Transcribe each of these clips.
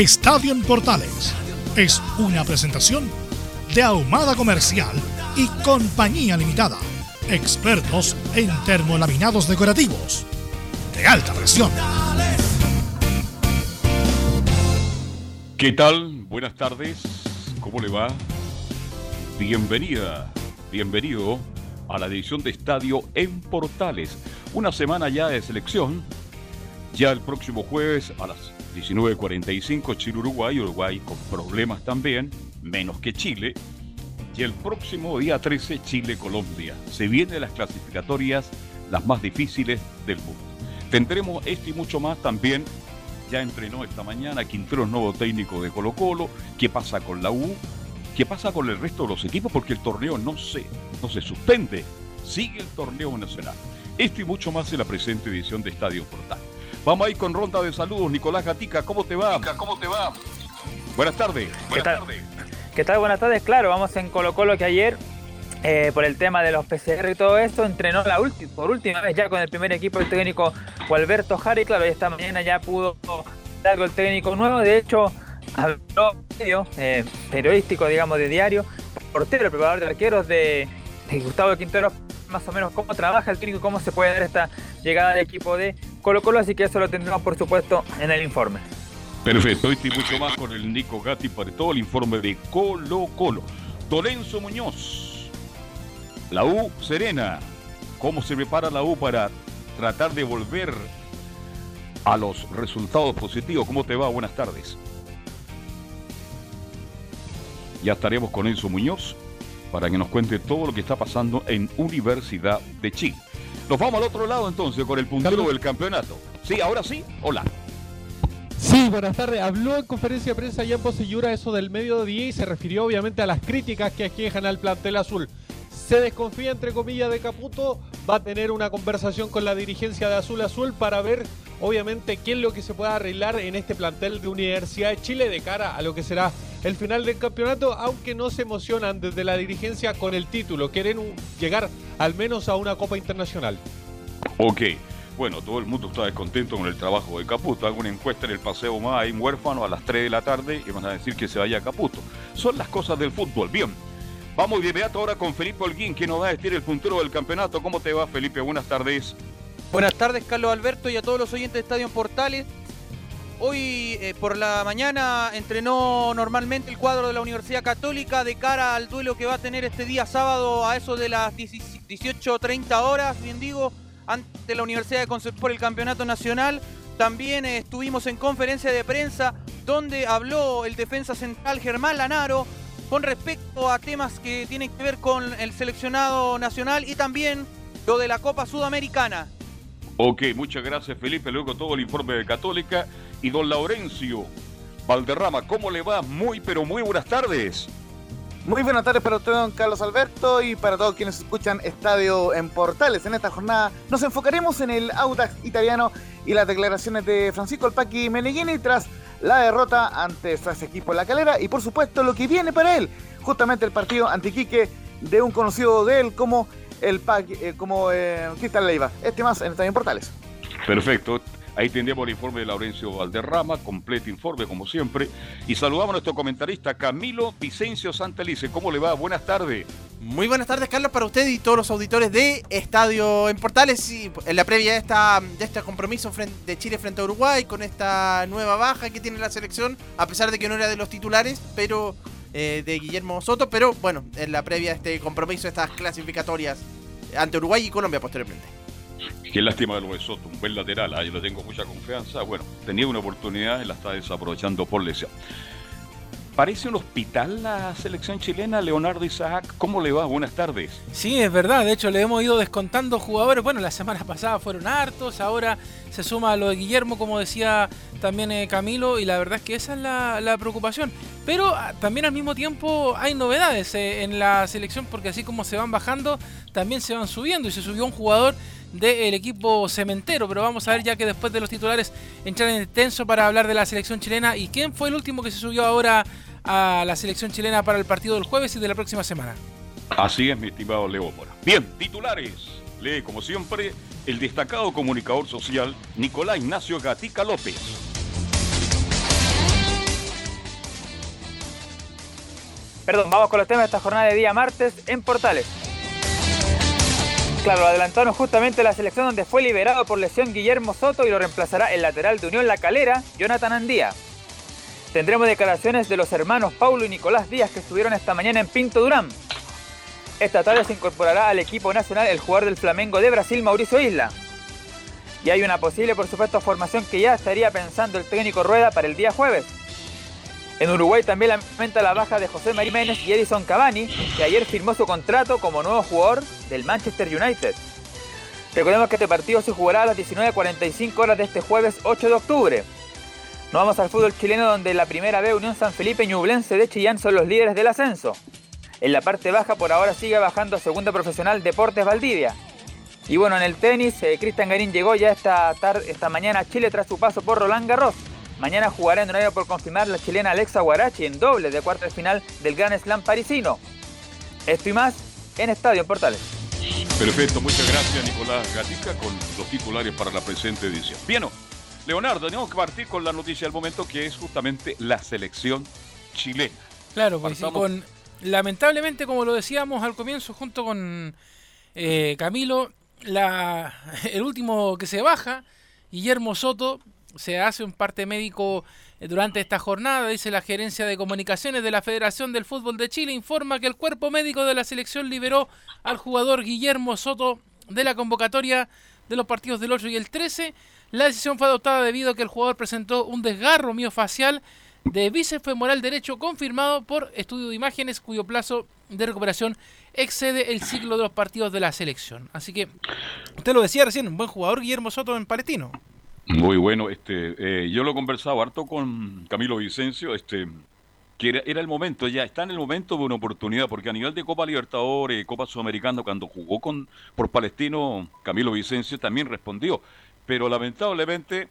Estadio en Portales es una presentación de Ahumada Comercial y Compañía Limitada. Expertos en termolaminados decorativos de alta presión. ¿Qué tal? Buenas tardes. ¿Cómo le va? Bienvenida, bienvenido a la edición de Estadio en Portales. Una semana ya de selección. Ya el próximo jueves a las 19.45 Chile-Uruguay. Uruguay con problemas también, menos que Chile. Y el próximo día 13 Chile-Colombia. Se vienen las clasificatorias las más difíciles del mundo. Tendremos esto y mucho más también. Ya entrenó esta mañana Quintero, es nuevo técnico de Colo Colo. ¿Qué pasa con la U? ¿Qué pasa con el resto de los equipos? Porque el torneo no se, no se suspende. Sigue el torneo nacional. Esto y mucho más en la presente edición de Estadio Portal. Vamos a ir con ronda de saludos. Nicolás Gatica, ¿cómo te va? ¿Cómo te va? Buenas tardes. ¿Qué tal? ¿Qué tal? Buenas tardes. Claro, vamos en Colo Colo que ayer, eh, por el tema de los PCR y todo esto, entrenó la por última vez ya con el primer equipo el técnico Alberto Jari. Claro, esta mañana ya pudo dar el técnico nuevo. De hecho, habló medio eh, periodístico, digamos, de diario, portero, el preparador de arqueros de, Gustavo Quintero, más o menos cómo trabaja el técnico, cómo se puede dar esta llegada al equipo de Colo Colo, así que eso lo tendremos por supuesto en el informe. Perfecto, y mucho más con el Nico Gatti para todo el informe de Colo Colo. Dolenzo Muñoz, la U Serena, ¿cómo se prepara la U para tratar de volver a los resultados positivos? ¿Cómo te va? Buenas tardes. Ya estaremos con Enzo Muñoz para que nos cuente todo lo que está pasando en Universidad de Chile. Nos vamos al otro lado entonces con el puntero del campeonato. Sí, ahora sí, hola. Sí, buenas tardes. Habló en conferencia de prensa ya en Poseyura eso del mediodía y se refirió obviamente a las críticas que aquejan al plantel azul. Se desconfía, entre comillas, de Caputo. Va a tener una conversación con la dirigencia de Azul Azul para ver, obviamente, qué es lo que se puede arreglar en este plantel de Universidad de Chile de cara a lo que será el final del campeonato, aunque no se emocionan desde la dirigencia con el título. Quieren llegar al menos a una Copa Internacional. Ok. Bueno, todo el mundo está descontento con el trabajo de Caputo. Hago una encuesta en el Paseo más hay un huérfano a las 3 de la tarde y van a decir que se vaya a Caputo. Son las cosas del fútbol. Bien. Vamos de inmediato ahora con Felipe Holguín, que nos va a decir el puntero del campeonato. ¿Cómo te va, Felipe? Buenas tardes. Buenas tardes, Carlos Alberto, y a todos los oyentes de Estadio Portales. Hoy eh, por la mañana entrenó normalmente el cuadro de la Universidad Católica de cara al duelo que va a tener este día sábado a eso de las 18.30 horas, bien digo, ante la Universidad de Concepción por el Campeonato Nacional. También eh, estuvimos en conferencia de prensa donde habló el defensa central Germán Lanaro con respecto a temas que tienen que ver con el seleccionado nacional y también lo de la Copa Sudamericana. Ok, muchas gracias Felipe. Luego todo el informe de Católica. Y don Laurencio Valderrama, ¿cómo le va? Muy, pero muy buenas tardes. Muy buenas tardes para usted, don Carlos Alberto, y para todos quienes escuchan Estadio en Portales. En esta jornada nos enfocaremos en el Audax italiano y las declaraciones de Francisco Alpaqui Meneghini tras la derrota ante ese equipo en la calera y por supuesto lo que viene para él, justamente el partido antiquique de un conocido de él como el eh, como eh, Leiva. Este más en Estadio en Portales. Perfecto. Ahí tendremos el informe de Laurencio Valderrama, completo informe como siempre. Y saludamos a nuestro comentarista Camilo Vicencio Santelice. ¿Cómo le va? Buenas tardes. Muy buenas tardes, Carlos, para usted y todos los auditores de Estadio en Portales. Y en la previa de, esta, de este compromiso de Chile frente a Uruguay, con esta nueva baja que tiene la selección, a pesar de que no era de los titulares, pero eh, de Guillermo Soto. Pero bueno, en la previa de este compromiso, estas clasificatorias ante Uruguay y Colombia posteriormente. Qué lástima de lo de Soto, un buen lateral, ahí le tengo mucha confianza. Bueno, tenía una oportunidad y la está desaprovechando por lesión. Parece un hospital la selección chilena, Leonardo Isaac. ¿Cómo le va? Buenas tardes. Sí, es verdad. De hecho, le hemos ido descontando jugadores. Bueno, la semana pasada fueron hartos. Ahora se suma a lo de Guillermo, como decía también eh, Camilo. Y la verdad es que esa es la, preocupación. Pero ah, también al mismo tiempo hay novedades eh, en la selección, porque así como se van bajando, también se van subiendo. Y se subió un jugador del equipo cementero. Pero vamos a ver ya que después de los titulares entrar en tenso para hablar de la selección chilena. ¿Y quién fue el último que se subió ahora a la selección chilena para el partido del jueves y de la próxima semana? Así es, mi estimado Leo Mora. Bien, titulares. Lee, como siempre, el destacado comunicador social Nicolás Ignacio Gatica López. Perdón, vamos con los temas de esta jornada de día martes en Portales. Claro, adelantaron justamente la selección donde fue liberado por lesión Guillermo Soto y lo reemplazará el lateral de Unión La Calera, Jonathan Andía. Tendremos declaraciones de los hermanos Paulo y Nicolás Díaz que estuvieron esta mañana en Pinto Durán. Esta tarde se incorporará al equipo nacional el jugador del Flamengo de Brasil, Mauricio Isla. Y hay una posible, por supuesto, formación que ya estaría pensando el técnico Rueda para el día jueves. En Uruguay también lamenta la baja de José María Méndez y Edison Cavani, que ayer firmó su contrato como nuevo jugador del Manchester United. Recordemos que este partido se jugará a las 19.45 horas de este jueves 8 de octubre. Nos vamos al fútbol chileno donde la primera vez Unión San Felipe y Ñublense de Chillán son los líderes del ascenso. En la parte baja por ahora sigue bajando segunda profesional Deportes Valdivia. Y bueno, en el tenis, eh, Cristian Garín llegó ya esta, tarde, esta mañana a Chile tras su paso por Roland Garros. Mañana jugará en horario por confirmar la chilena Alexa Guarachi en doble de cuarto de final del Gran Slam parisino. Esto y más en Estadio en Portales. Perfecto, muchas gracias Nicolás Gatica con los titulares para la presente edición. Bien, Leonardo, tenemos que partir con la noticia del momento que es justamente la selección chilena. Claro, pues con, lamentablemente, como lo decíamos al comienzo, junto con eh, Camilo, la, el último que se baja, Guillermo Soto, se hace un parte médico eh, durante esta jornada, dice la gerencia de comunicaciones de la Federación del Fútbol de Chile, informa que el cuerpo médico de la selección liberó al jugador Guillermo Soto de la convocatoria de los partidos del 8 y el 13. La decisión fue adoptada debido a que el jugador presentó un desgarro miofacial de bíceps derecho confirmado por estudio de imágenes cuyo plazo de recuperación excede el ciclo de los partidos de la selección. Así que, usted lo decía recién, un buen jugador Guillermo Soto en Palestino. Muy bueno, este, eh, yo lo he conversado harto con Camilo Vicencio, este, que era, el momento, ya está en el momento de una oportunidad, porque a nivel de Copa Libertadores, Copa Sudamericana, cuando jugó con por Palestino, Camilo Vicencio también respondió, pero lamentablemente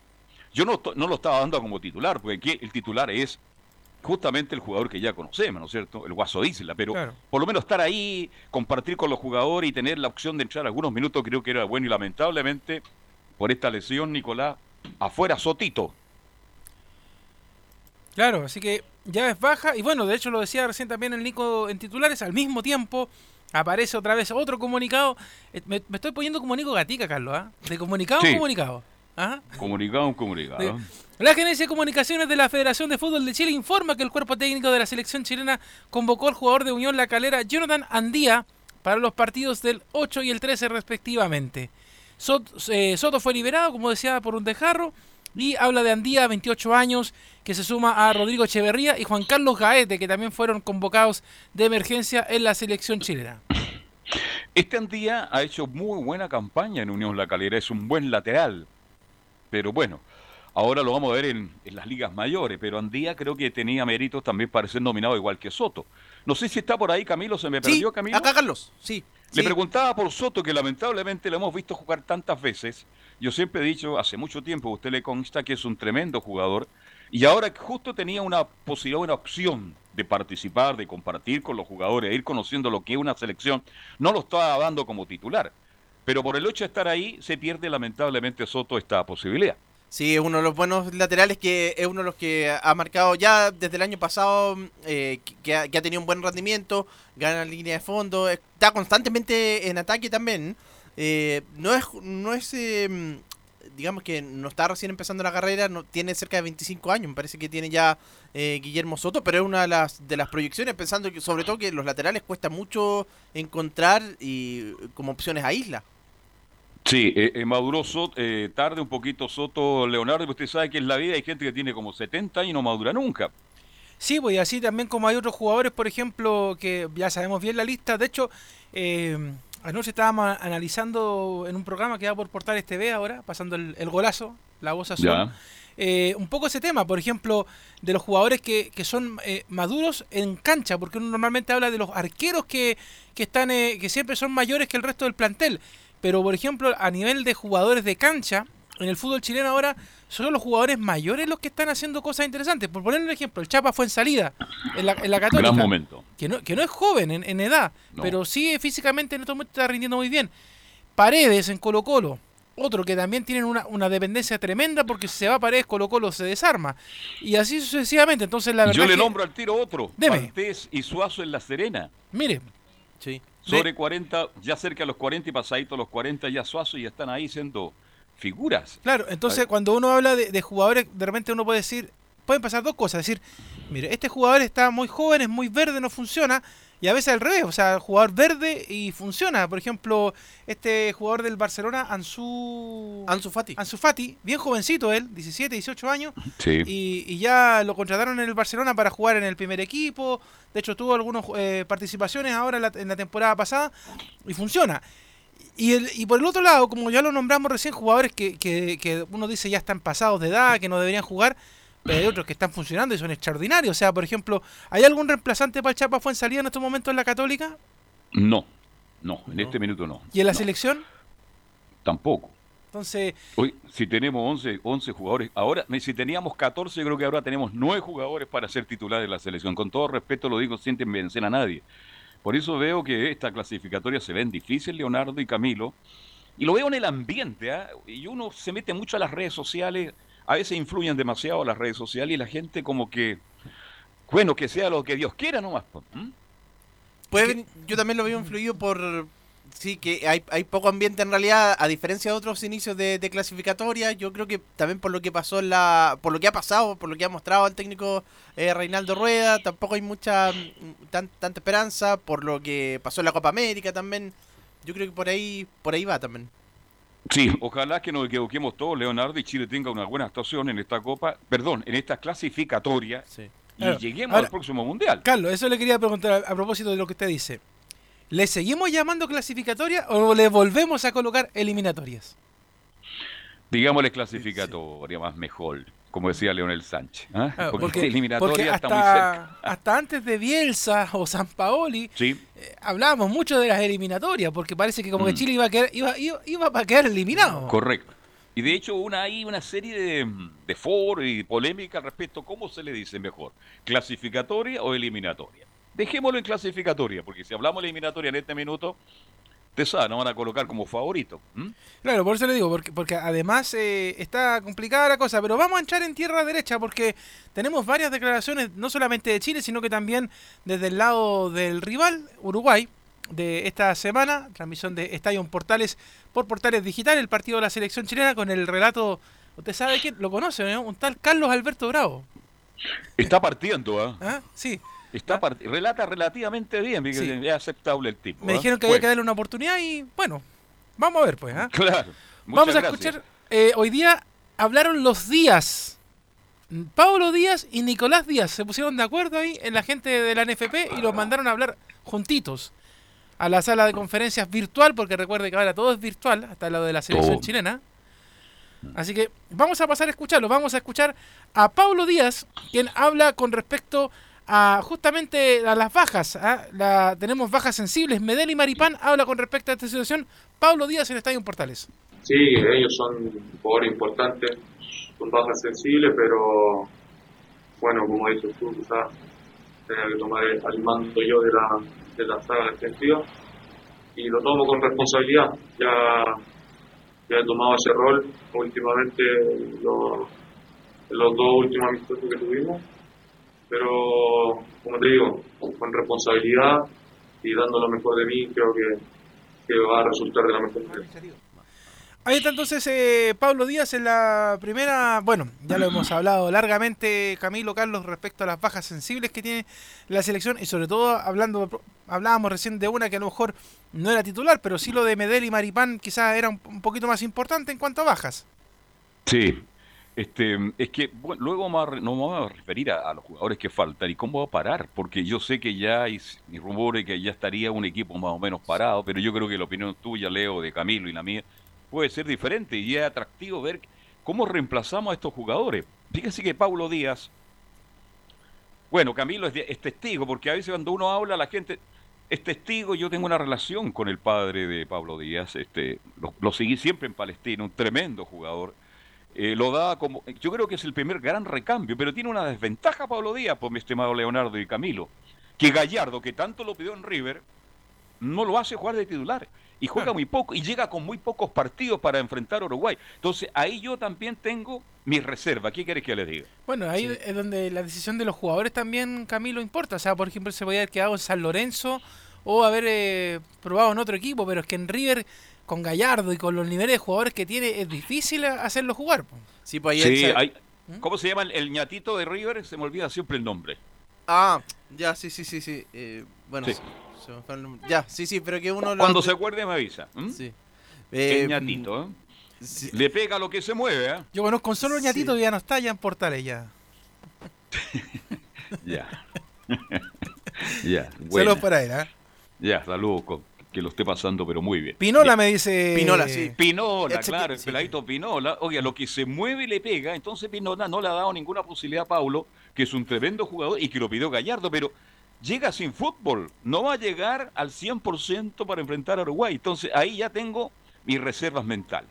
yo no, no lo estaba dando como titular, porque aquí el titular es justamente el jugador que ya conocemos, ¿no es cierto? El Guaso Isla, pero por lo menos estar ahí, compartir con los jugadores y tener la opción de entrar algunos minutos creo que era bueno y lamentablemente por esta lesión, Nicolás, afuera Sotito. Claro, así que ya es baja y bueno, de hecho lo decía recién también el Nico en titulares, al mismo tiempo aparece otra vez otro comunicado. Eh, me, estoy poniendo como Nico Gatica, Carlos, ¿ah? De comunicado a comunicado. ¿Ah? Comunicado, comunicado. La Gerencia de Comunicaciones de la Federación de Fútbol de Chile informa que el cuerpo técnico de la selección chilena convocó al jugador de Unión La Calera, Jonathan Andía, para los partidos del 8 y el 13 respectivamente. Eh, Soto, fue liberado, como decía, por un dejarro. Y habla de Andía, 28 años, que se suma a Rodrigo Echeverría y Juan Carlos Gaete, que también fueron convocados de emergencia en la selección chilena. Este Andía ha hecho muy buena campaña en Unión La Calera, es un buen lateral. Pero bueno, ahora lo vamos a ver en, las ligas mayores, pero Andía creo que tenía méritos también para ser nominado igual que Soto. No sé si está por ahí Camilo, se me perdió Camilo. Acá Carlos, sí. Le preguntaba por Soto, que lamentablemente lo hemos visto jugar tantas veces. Yo siempre he dicho, hace mucho tiempo, usted le consta que es un tremendo jugador. Y ahora que justo tenía una posibilidad, una opción de participar, de compartir con los jugadores, de ir conociendo lo que es una selección, no lo estaba dando como titular. Pero por el hecho de estar ahí, se pierde lamentablemente Soto esta posibilidad. Sí, es uno de los buenos laterales que es uno de los que ha marcado ya desde el año pasado, eh, que, ha, tenido un buen rendimiento, gana línea de fondo, está constantemente en ataque también. Eh, no es, no es eh, digamos que no está recién empezando la carrera, no tiene cerca de 25 años, me parece que tiene ya eh, Guillermo Soto, pero es una de las, de las proyecciones, pensando que sobre todo que los laterales cuesta mucho encontrar y como opciones a Isla. Sí, eh, eh, maduró Soto, eh, tarde un poquito Soto Leonardo, usted sabe que en la vida hay gente que tiene como 70 años y no madura nunca. Sí, pues y así también como hay otros jugadores, por ejemplo, que ya sabemos bien la lista. De hecho, eh, anoche estábamos analizando en un programa que va por Portales TV ahora, pasando el, el golazo, la voz azul. Eh, un poco ese tema, por ejemplo, de los jugadores que, que son eh, maduros en cancha, porque uno normalmente habla de los arqueros que, que están eh, que siempre son mayores que el resto del plantel. Pero, por ejemplo, a nivel de jugadores de cancha, en el fútbol chileno ahora son los jugadores mayores los que están haciendo cosas interesantes. Por poner un ejemplo, el Chapa fue en salida en la, en la Católica. Gran momento. Que no, que no es joven en, en edad, No. pero sí físicamente en este momento está rindiendo muy bien. Paredes en Colo Colo. Otro que también tienen una, una dependencia tremenda porque si se va Paredes, Colo Colo se desarma. Y así sucesivamente. Entonces la verdad Yo le que- nombro al tiro otro, Deme. Valdés y Suazo en La Serena. Mire, Sí. Sobre 40, ya cerca de los 40 y pasadito a los 40 ya Suazo y están ahí siendo figuras. Claro, entonces cuando uno habla de, de jugadores, de repente uno puede decir, pueden pasar dos cosas, decir, mire, este jugador está muy joven, es muy verde, no funciona, y a veces al revés, o sea, jugador verde y funciona. Por ejemplo, este jugador del Barcelona, Ansu, Ansu Fati. Ansu Fati, bien jovencito él, 17, 18 años, Sí. y, y ya lo contrataron en el Barcelona para jugar en el primer equipo. De hecho, tuvo algunas participaciones ahora en la, en la temporada pasada y funciona. Y, el, y por el otro lado, como ya lo nombramos recién, jugadores que, que, que uno dice ya están pasados de edad, que no deberían jugar, pero hay otros que están funcionando y son extraordinarios. O sea, por ejemplo, ¿hay algún reemplazante para el Chapa fue en estos momentos en la Católica? No, no, en No. este minuto no. ¿Y en la No, selección? Tampoco. Entonces, Hoy, si tenemos 11, 11 jugadores, ahora, si teníamos 14, creo que ahora tenemos 9 jugadores para ser titulares de la selección. Con todo respeto lo digo, sin vencer a nadie. Por eso veo que esta clasificatoria se ven difícil, Leonardo y Camilo. Y lo veo en el ambiente, ¿ah? Y uno se mete mucho a las redes sociales, a veces influyen demasiado las redes sociales y la gente como que, bueno, que sea lo que Dios quiera nomás. po, ¿m? Puede venir- yo también lo veo influido por sí que hay, hay poco ambiente en realidad a diferencia de otros inicios de, de clasificatoria yo creo que también por lo que pasó en la por lo que ha pasado por lo que ha mostrado el técnico eh, Reinaldo Rueda tampoco hay mucha mm, tan- tanta esperanza por lo que pasó en la Copa América también yo creo que por ahí por ahí va también Sí, ojalá que nos equivoquemos todos, Leonardo, y Chile tenga una buena actuación en esta Copa, perdón, en esta clasificatoria sí. y Claro. lleguemos Ahora- al próximo Mundial. Carlos, eso le quería preguntar a, a propósito de lo que usted dice. ¿Le seguimos llamando clasificatoria o le volvemos a colocar eliminatorias? Digámosle clasificatoria más mejor, como decía Leonel Sánchez. ¿ah? Ah, porque, eliminatoria porque está muy hasta, cerca. hasta antes de Bielsa o San Paoli Sí, eh, hablábamos mucho de las eliminatorias, porque parece que como que Mm. Chile iba a quedar, iba, iba, iba a quedar eliminado. correcto. Y de hecho una, hay una serie de, de foros y polémica al respecto, ¿cómo se le dice mejor? ¿Clasificatoria o eliminatoria? Dejémoslo en clasificatoria, porque si hablamos de eliminatoria en este minuto, te sabes, nos van a colocar como favorito. Claro, por eso le digo, porque, porque además eh, está complicada la cosa, pero vamos a entrar en tierra derecha porque tenemos varias declaraciones, no solamente de Chile, sino que también desde el lado del rival, Uruguay, de esta semana, transmisión de Estadio Portales por Portales Digital, el partido de la selección chilena con el relato, usted sabe quién, lo conoce, ¿no? Un tal Carlos Alberto Bravo. Está partiendo, ¿ah? ¿Ah? Sí, Está part- relata relativamente bien, Sí. es aceptable el tipo. me ¿ah? dijeron que había que darle una oportunidad y bueno, vamos a ver pues, ¿ah? Claro. Muchas Vamos a gracias. escuchar. eh, hoy día hablaron los Díaz. Pablo Díaz y Nicolás Díaz se pusieron de acuerdo ahí en la gente de la NFP y los mandaron a hablar juntitos a la sala de conferencias virtual, porque recuerde que ahora todo es virtual, hasta lo de la selección Todo. chilena. Así que vamos a pasar a escucharlo. Vamos a escuchar a Pablo Díaz, quien habla con respecto a justamente a las bajas. ¿ah? La, tenemos bajas sensibles. Medel y Maripán habla con respecto a esta situación. Pablo Díaz en Estadio Portales. Sí, ellos son jugadores importantes, son bajas sensibles, pero bueno, como dices tú, quizás tenga que tomar el, mando yo de la, de la saga defensiva y lo tomo con responsabilidad. Ya que ha tomado ese rol últimamente los, los dos últimos amistosos que tuvimos. Pero, como te digo, con responsabilidad y dando lo mejor de mí, creo que, que va a resultar de la mejor manera. Ahí está entonces eh, Pablo Díaz en la primera, bueno, ya lo hemos hablado largamente Camilo Carlos respecto a las bajas sensibles que tiene la selección y sobre todo hablando, hablábamos recién de una que a lo mejor no era titular, pero sí lo de Medel y Maripán quizás era un, un poquito más importante en cuanto a bajas. Sí, este, es que bueno, luego vamos nos vamos a referir a, los jugadores que faltan y cómo va a parar, porque yo sé que ya hay rumores que ya estaría un equipo más o menos parado, pero yo creo que la opinión tuya, Leo, de Camilo y la mía, puede ser diferente y es atractivo ver cómo reemplazamos a estos jugadores. Fíjense que Paulo Díaz, bueno, Camilo es, es, testigo, porque a veces cuando uno habla, la gente es testigo. Yo tengo una relación con el padre de Pablo Díaz, este, lo, lo seguí siempre en Palestina, un tremendo jugador. Eh, lo da como, yo creo que es el primer gran recambio, pero tiene una desventaja Pablo Díaz, por mi estimado Leonardo y Camilo, que Gallardo, que tanto lo pidió en River, no lo hace jugar de titular y juega muy poco y llega con muy pocos partidos para enfrentar a Uruguay. Entonces ahí yo también tengo mi reserva. ¿Qué quieres que les diga? Bueno, ahí sí. es donde la decisión de los jugadores también, Camilo, importa. O sea, por ejemplo, se podía haber quedado en San Lorenzo o haber eh, probado en otro equipo, pero es que en River con Gallardo y con los niveles de jugadores que tiene es difícil hacerlo jugar. Sí, pues sí, se... hay, ¿cómo se llama el, el, ñatito de River? Se me olvida siempre el nombre. Ah, ya, sí, sí, sí, sí. Eh, bueno, sí. Ya, sí, sí, pero que uno... Cuando lo... se acuerde me avisa. ¿Mm? Sí. Eh, el ñatito, ¿eh? Sí. Le pega lo que se mueve, ¿eh? Yo conozco un solo ñatito sí. que ya no está ya en Portales ya. ya. ya. Saludos para él, ¿eh? Ya, saludos, que lo esté pasando, pero muy bien. Pinola bien. me dice. Pinola, sí. Pinola, claro, el peladito Pinola. Oye, lo que se mueve y le pega, entonces Pinola no le ha dado ninguna posibilidad a Paulo, que es un tremendo jugador y que lo pidió Gallardo, pero llega sin fútbol, no va a llegar al 100% para enfrentar a Uruguay. Entonces ahí ya tengo mis reservas mentales.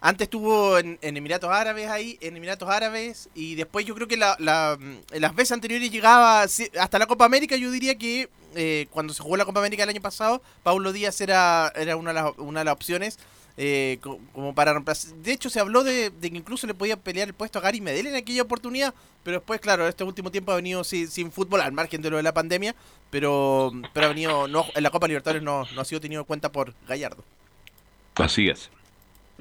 Antes estuvo en, en, Emiratos Árabes ahí, en Emiratos Árabes, y después yo creo que la, la, las veces anteriores llegaba hasta la Copa América, yo diría que eh, cuando se jugó la Copa América el año pasado, Paulo Díaz era, era una, de las, una de las opciones eh, como para reemplazar. De hecho, se habló de, de, que incluso le podía pelear el puesto a Gary Medel en aquella oportunidad, pero después, claro, este último tiempo ha venido sin, sin fútbol, al margen de lo de la pandemia, pero, pero ha venido, no, en la Copa Libertadores no, no ha sido tenido en cuenta por Gallardo. Así es.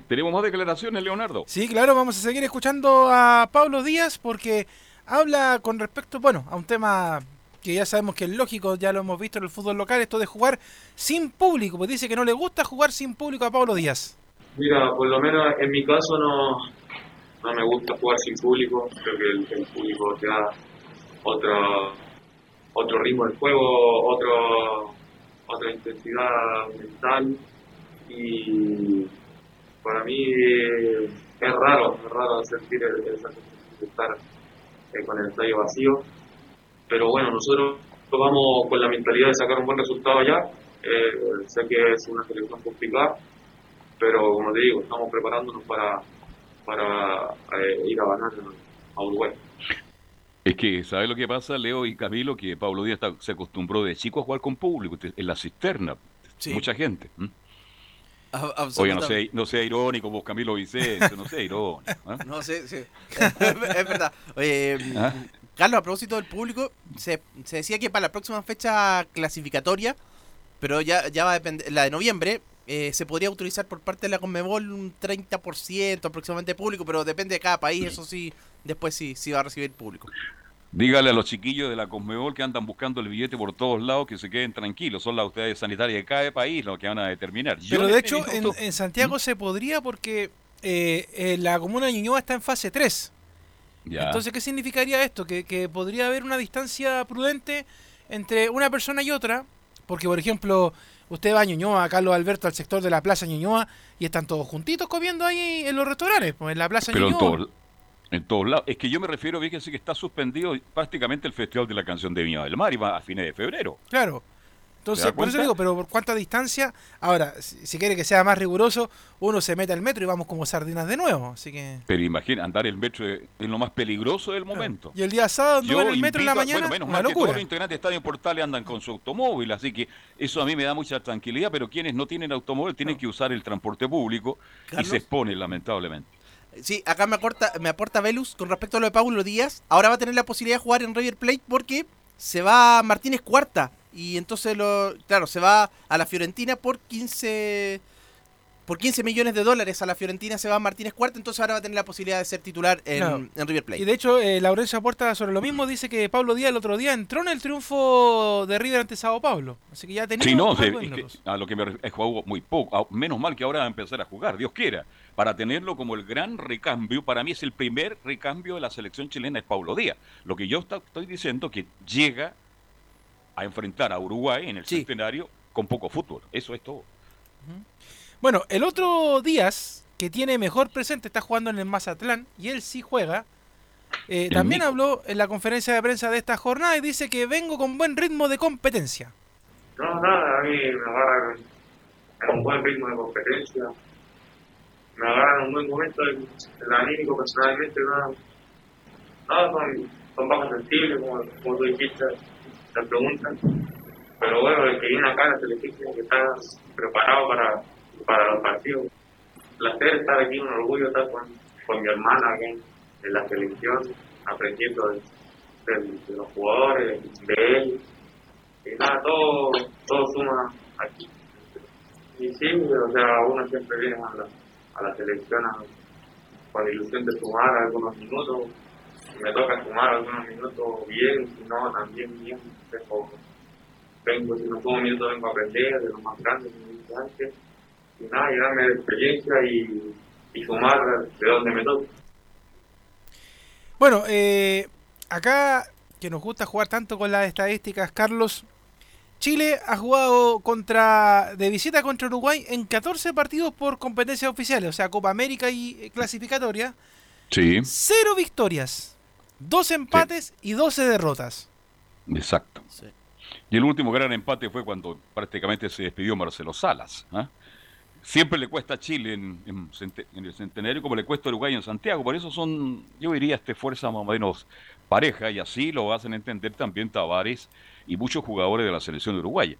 ¿Tenemos más declaraciones, Leonardo? Sí, claro, vamos a seguir escuchando a Pablo Díaz porque habla con respecto, bueno, a un tema que ya sabemos que es lógico, ya lo hemos visto en el fútbol local, esto de jugar sin público, pues dice que no le gusta jugar sin público a Pablo Díaz. Mira, por lo menos en mi caso no, no me gusta jugar sin público, creo que el, el público te da otro, otro ritmo del juego, otro, otra intensidad mental y para mí es raro, es raro sentir esa sensación de estar eh, con el estadio vacío pero bueno, nosotros vamos con la mentalidad de sacar un buen resultado allá. Eh, sé que es una selección complicada, pero como te digo, estamos preparándonos para, para eh, ir a ganar a Uruguay. Es que, ¿sabes lo que pasa, Leo y Camilo? Que Pablo Díaz está, se acostumbró de chico a jugar con público, en la cisterna, sí. mucha gente. ¿eh? Oye, no sea, no sea irónico vos, Camilo Vicente, no sea irónico. ¿eh? No sé, sí. es verdad. Oye, ¿Ah? Carlos, a propósito del público, se, se, decía que para la próxima fecha clasificatoria, pero ya, ya va a depender, la de noviembre, eh, se podría utilizar por parte de la Conmebol un 30% aproximadamente de público, pero depende de cada país, eso sí, después sí, sí va a recibir público. Dígale a los chiquillos de la Conmebol que andan buscando el billete por todos lados que se queden tranquilos. Son las autoridades sanitarias de cada país los que van a determinar. Yo Pero de hecho, en, en, Santiago ¿Mm? se podría porque eh, eh, la comuna de Ñuñoa está en fase 3. Ya. Entonces, ¿qué significaría esto? Que, que, podría haber una distancia prudente entre una persona y otra. Porque, por ejemplo, usted va a Ñuñoa, Carlos Alberto, al sector de la Plaza Ñuñoa, y están todos juntitos comiendo ahí en los restaurantes, pues en la Plaza Pero Ñuñoa. Todo, en todos lados. Es que yo me refiero, fíjense que está suspendido prácticamente el Festival de la Canción de Viña del Mar y va a fines de febrero. Claro. Entonces, por eso digo, pero ¿por cuánta distancia? Ahora, si, si quiere que sea más riguroso, uno se mete al metro y vamos como sardinas de nuevo. Así que. Pero imagina, andar el metro es lo más peligroso del momento. Y el día sábado anduve en el metro en la mañana, bueno, menos una mal que todos locura. los integrantes de Estadio Portales andan con su automóvil, así que eso a mí me da mucha tranquilidad, pero quienes no tienen automóvil tienen que usar el transporte público y se exponen lamentablemente. Sí, acá me aporta, me aporta Velus con respecto a lo de Paulo Díaz. Ahora va a tener la posibilidad de jugar en River Plate porque se va Martínez Cuarta. Y entonces, lo, claro, se va a la Fiorentina por 15, por 15 millones de dólares. A la Fiorentina se va Martínez Cuarta. Entonces ahora va a tener la posibilidad de ser titular en, en River Plate. Y de hecho, eh, Laurencio aporta sobre lo mismo. Dice que Pablo Díaz el otro día entró en el triunfo de River ante Sao Paulo. Así que ya tenía Sí, no, se- es que a lo que me ref- he jugado muy poco. Menos mal que ahora va a empezar a jugar, Dios quiera. Para tenerlo como el gran recambio, para mí es el primer recambio de la selección chilena, es Paulo Díaz. Lo que yo estoy diciendo que llega a enfrentar a Uruguay en el Sí. centenario con poco fútbol. Eso es todo. Bueno, el otro Díaz, que tiene mejor presente, está jugando en el Mazatlán y él sí juega. eh, también habló en la conferencia de prensa de esta jornada y dice que vengo con buen ritmo de competencia. No, nada, a mí me agarran un buen ritmo de competencia. Me agarran un buen momento el, el anímico personalmente. No, no son, son bajas sensibles, como, como tú dijiste, te preguntan. Pero bueno, el que viene acá, la selección que estar preparado para, para los partidos. Un placer estar aquí, un orgullo estar con, con mi hermana aquí en, en la selección, aprendiendo de, los jugadores, de él y nada, todo, todo suma aquí. Y sí, o sea, uno siempre viene a la, a la selección con ilusión de sumar algunos minutos. Me toca sumar algunos minutos bien, si no, también bien. Vengo, vengo si no sumo minutos, vengo a aprender de los más grandes, como dije antes. Y nada, llenarme de experiencia y, y sumar de donde me toque. Bueno, eh, acá que nos gusta jugar tanto con las estadísticas, Carlos, Chile ha jugado contra de visita contra Uruguay en 14 partidos por competencias oficiales, o sea, Copa América y eh, clasificatoria. Sí, Cero victorias, dos empates y 12 derrotas. Exacto. Sí. Y el último gran empate fue cuando prácticamente se despidió Marcelo Salas. ¿ah? Siempre le cuesta a Chile en, en el centenario como le cuesta a Uruguay en Santiago. Por eso son, yo diría, este fuerza más o menos pareja y así lo hacen entender también Tavares y muchos jugadores de la selección de Uruguay.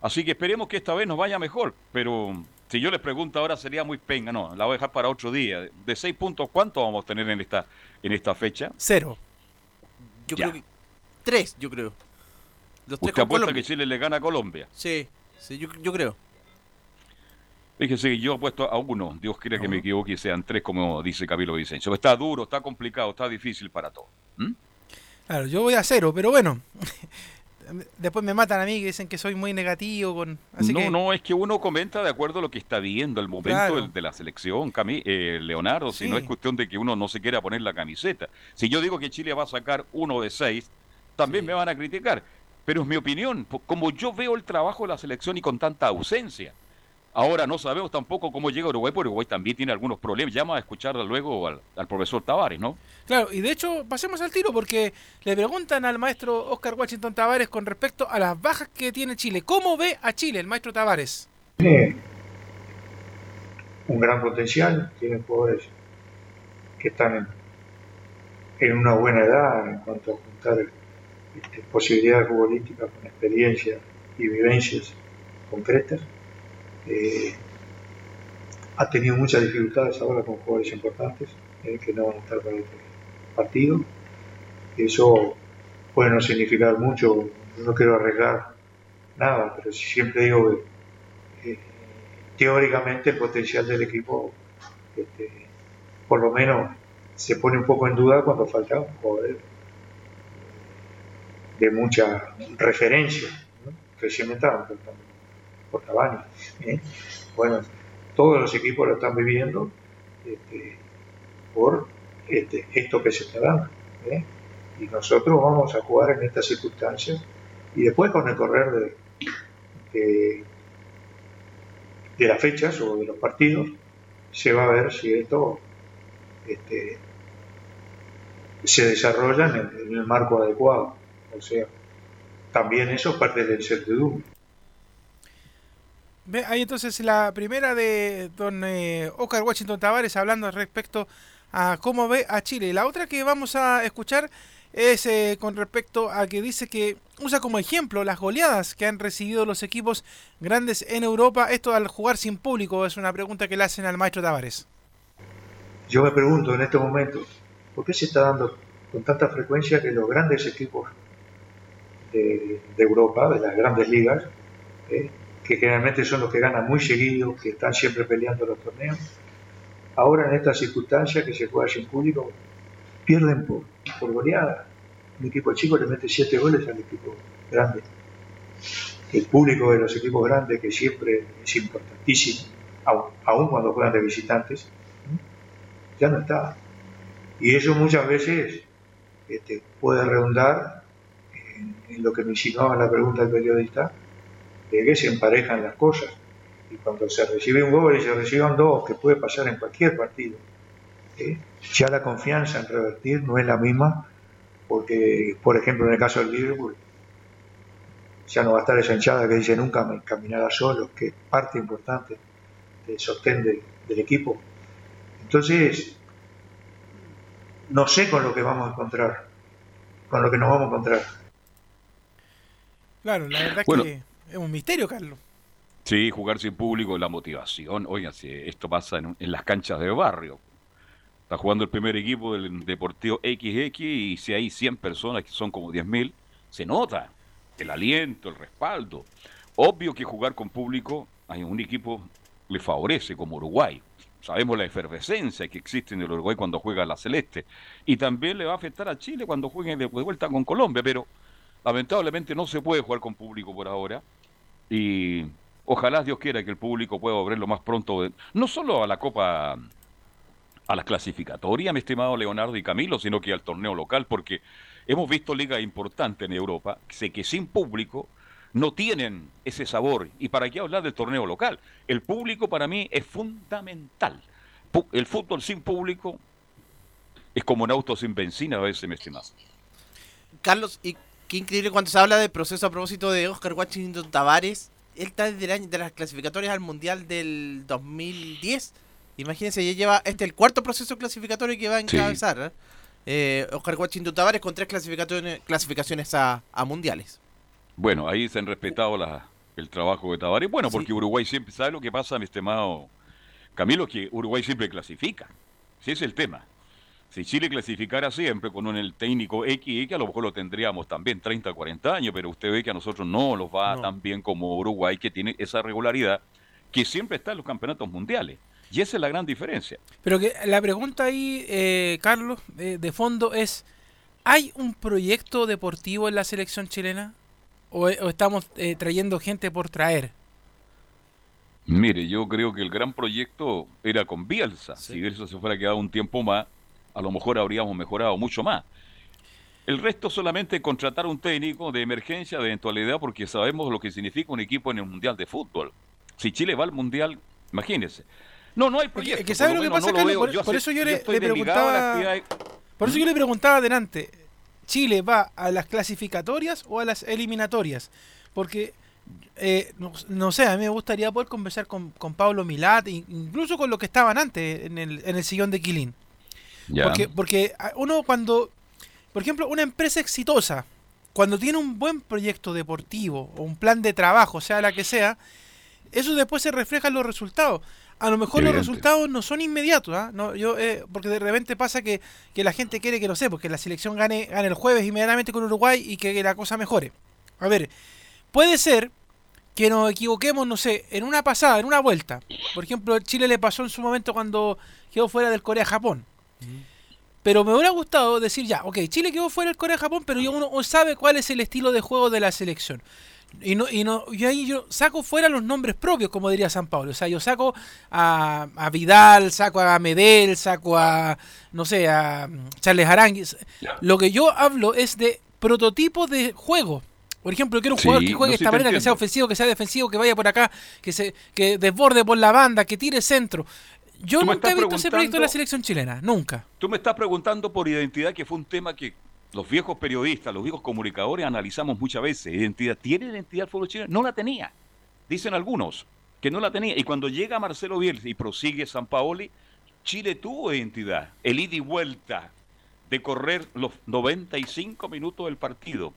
Así que esperemos que esta vez nos vaya mejor. Pero si yo les pregunto ahora sería muy penga. No, la voy a dejar para otro día. De seis puntos, ¿cuántos vamos a tener en esta, en esta fecha? Cero. Yo Ya. creo que. Tres, yo creo. Los tres ¿Usted con apuesta Colombia. que Chile le gana a Colombia? Sí, sí, yo, yo creo. Fíjese que yo apuesto a uno, Dios quiera que me equivoque y sean tres, como dice Camilo Vicencio. Está duro, está complicado, está difícil para todos. ¿Mm? Claro, yo voy a cero, pero bueno. Después me matan a mí que dicen que soy muy negativo con. Así no, que, no, es que uno comenta de acuerdo a lo que está viendo, el momento Claro. de la selección, Cami- eh, Leonardo, si Sí. no es cuestión de que uno no se quiera poner la camiseta. Si yo digo que Chile va a sacar uno de seis, también me van a criticar. Pero es mi opinión, como yo veo el trabajo de la selección y con tanta ausencia. Ahora no sabemos tampoco cómo llega Uruguay, porque Uruguay también tiene algunos problemas. Llama a escuchar luego al, al profesor Tavares, ¿no? Claro, y de hecho, pasemos al tiro porque le preguntan al maestro Oscar Washington Tavares con respecto a las bajas que tiene Chile. ¿Cómo ve a Chile el maestro Tavares? tiene un gran potencial, tiene jugadores que están en, en una buena edad en cuanto a juntar este, posibilidades futbolísticas con experiencia y vivencias concretas. Eh, ha tenido muchas dificultades ahora con jugadores importantes eh, que no van a estar para este partido. Eso puede no significar mucho, no quiero arriesgar nada, pero siempre digo que teóricamente el potencial del equipo este, por lo menos se pone un poco en duda cuando falta un jugador de mucha referencia, ¿no? preguntando por Cavani. ¿eh? Bueno, todos los equipos lo están viviendo este, por este, esto que se está dando. ¿eh? Y nosotros vamos a jugar en estas circunstancias y después con el correr de, de, las fechas o de los partidos se va a ver si esto este, se desarrolla en el marco adecuado. O sea, también eso es parte del incertidumbre. Ve, Ahí entonces la primera de don eh, Oscar Washington Tavares hablando respecto a cómo ve a Chile. La otra que vamos a escuchar es eh, con respecto a que dice que usa como ejemplo las goleadas que han recibido los equipos grandes en Europa. Esto al jugar sin público es una pregunta que le hacen al maestro Tavares. Yo me pregunto en este momento, ¿por qué se está dando con tanta frecuencia que los grandes equipos de, Europa, de las grandes ligas, eh, que generalmente son los que ganan muy seguido, que están siempre peleando los torneos, ahora en estas circunstancias que se juega sin público, pierden por, goleada. Un equipo chico le mete siete goles al equipo grande. El público de los equipos grandes, que siempre es importantísimo, aun cuando juegan de visitantes, ¿eh? ya no está. Y eso muchas veces este, puede redundar en, lo que me insinuaba la pregunta del periodista, de que se emparejan las cosas. Y cuando se recibe un gol y se reciban dos, que puede pasar en cualquier partido, ya la confianza en revertir no es la misma, porque, por ejemplo, en el caso del Liverpool, ya no va a estar esa hinchada que dice nunca me caminará solo, que es parte importante del sostén del equipo. Entonces, no sé con lo que vamos a encontrar, con lo que nos vamos a encontrar. Claro, la verdad Bueno. que es un misterio, Carlos. Sí, jugar sin público, la motivación. Oigan, si esto pasa en, en las canchas de barrio. Está jugando el primer equipo del Deportivo XX y si hay 100 personas, que son como 10.000, se nota el aliento, el respaldo. Obvio que jugar con público a un equipo le favorece, como Uruguay. Sabemos la efervescencia que existe en el Uruguay cuando juega la Celeste. Y también le va a afectar a Chile cuando juegue de vuelta con Colombia, pero lamentablemente no se puede jugar con público por ahora. Y ojalá Dios quiera que el público pueda volver lo más pronto, no solo a la Copa, a la clasificatoria, mi estimado Leonardo y Camilo, sino que al torneo local, porque hemos visto ligas importantes en Europa, que que sin público no tienen ese sabor. ¿Y para qué hablar del torneo local? El público para mí es fundamental. El fútbol sin público es como un auto sin benzina a veces, mi estimado. Carlos, y qué increíble cuando se habla del proceso a propósito de Oscar Washington Tavares. Él está desde el año de las clasificatorias al Mundial del 2010. Imagínense, ya lleva este el cuarto proceso clasificatorio que va a Sí. encabezar. ¿eh? Eh, Oscar Washington Tavares con tres clasificaciones, clasificaciones a, a mundiales. Bueno, ahí se han respetado la- el trabajo de Tavares. Bueno, Sí. porque Uruguay siempre, ¿sabe lo que pasa, mi estimado Camilo? Que Uruguay siempre clasifica. Si es el tema. Si Chile clasificara siempre con un el técnico X, que a lo mejor lo tendríamos también 30, 40 años, pero usted ve que a nosotros no nos va No. tan bien como Uruguay, que tiene esa regularidad que siempre está en los campeonatos mundiales. Y esa es la gran diferencia. Pero que la pregunta ahí, eh, Carlos, eh, de fondo es, ¿hay un proyecto deportivo en la selección chilena? ¿O, o estamos eh, trayendo gente por traer? Mire, yo creo que el gran proyecto era con Bielsa. Sí. Si Bielsa se fuera quedado un tiempo más, a lo mejor habríamos mejorado mucho más. El resto solamente contratar un técnico de emergencia, de eventualidad, porque sabemos lo que significa un equipo en el Mundial de Fútbol. Si Chile va al Mundial, imagínese. No, no hay proyecto. es que por ¿sabe lo que pasa, no Carlos? Por- eso yo le- preguntaba- Por eso yo le preguntaba adelante, ¿Chile va a las clasificatorias o a las eliminatorias? Porque, eh, no, no sé, a mí me gustaría poder conversar con, con Pablo Milat, in- incluso con los que estaban antes en el, en el sillón de Quilín. Porque, porque a- uno cuando, por ejemplo, una empresa exitosa, cuando tiene un buen proyecto deportivo o un plan de trabajo, sea la que sea, eso después se refleja en los resultados. A lo mejor los resultados no son inmediatos, ¿ah? no, yo, eh, porque de repente pasa que, que la gente quiere que, no sé, porque la selección gane, gane el jueves inmediatamente con Uruguay y que, la cosa mejore. A ver, puede ser que nos equivoquemos, no sé, en una pasada, en una vuelta. Por ejemplo, Chile le pasó en su momento cuando quedó fuera del Corea-Japón. Pero me hubiera gustado decir ya, ok, Chile quedó fuera del Corea-Japón, pero ya uno sabe cuál es el estilo de juego de la selección. Y no, y no, y ahí yo saco fuera los nombres propios, como diría San Pablo. O sea, yo saco a, a Vidal, saco a Medel, saco a, no sé, a Charles Aranguis. Lo que yo hablo es de prototipos de juego. Por ejemplo, yo quiero un Sí, jugador que juegue de esta manera, que sea ofensivo, que sea defensivo, que vaya por acá, que se que desborde por la banda, que tire centro. Yo nunca he visto ese proyecto de la selección chilena, nunca. Tú me estás preguntando por identidad, que fue un tema que los viejos periodistas, los viejos comunicadores analizamos muchas veces. ¿Identidad? ¿Tiene identidad el fútbol chileno? No la tenía, dicen algunos. que no la tenía. Y cuando llega Marcelo Bielsa y prosigue San Paoli, Chile tuvo identidad, el ida y vuelta de correr los 95 minutos del partido,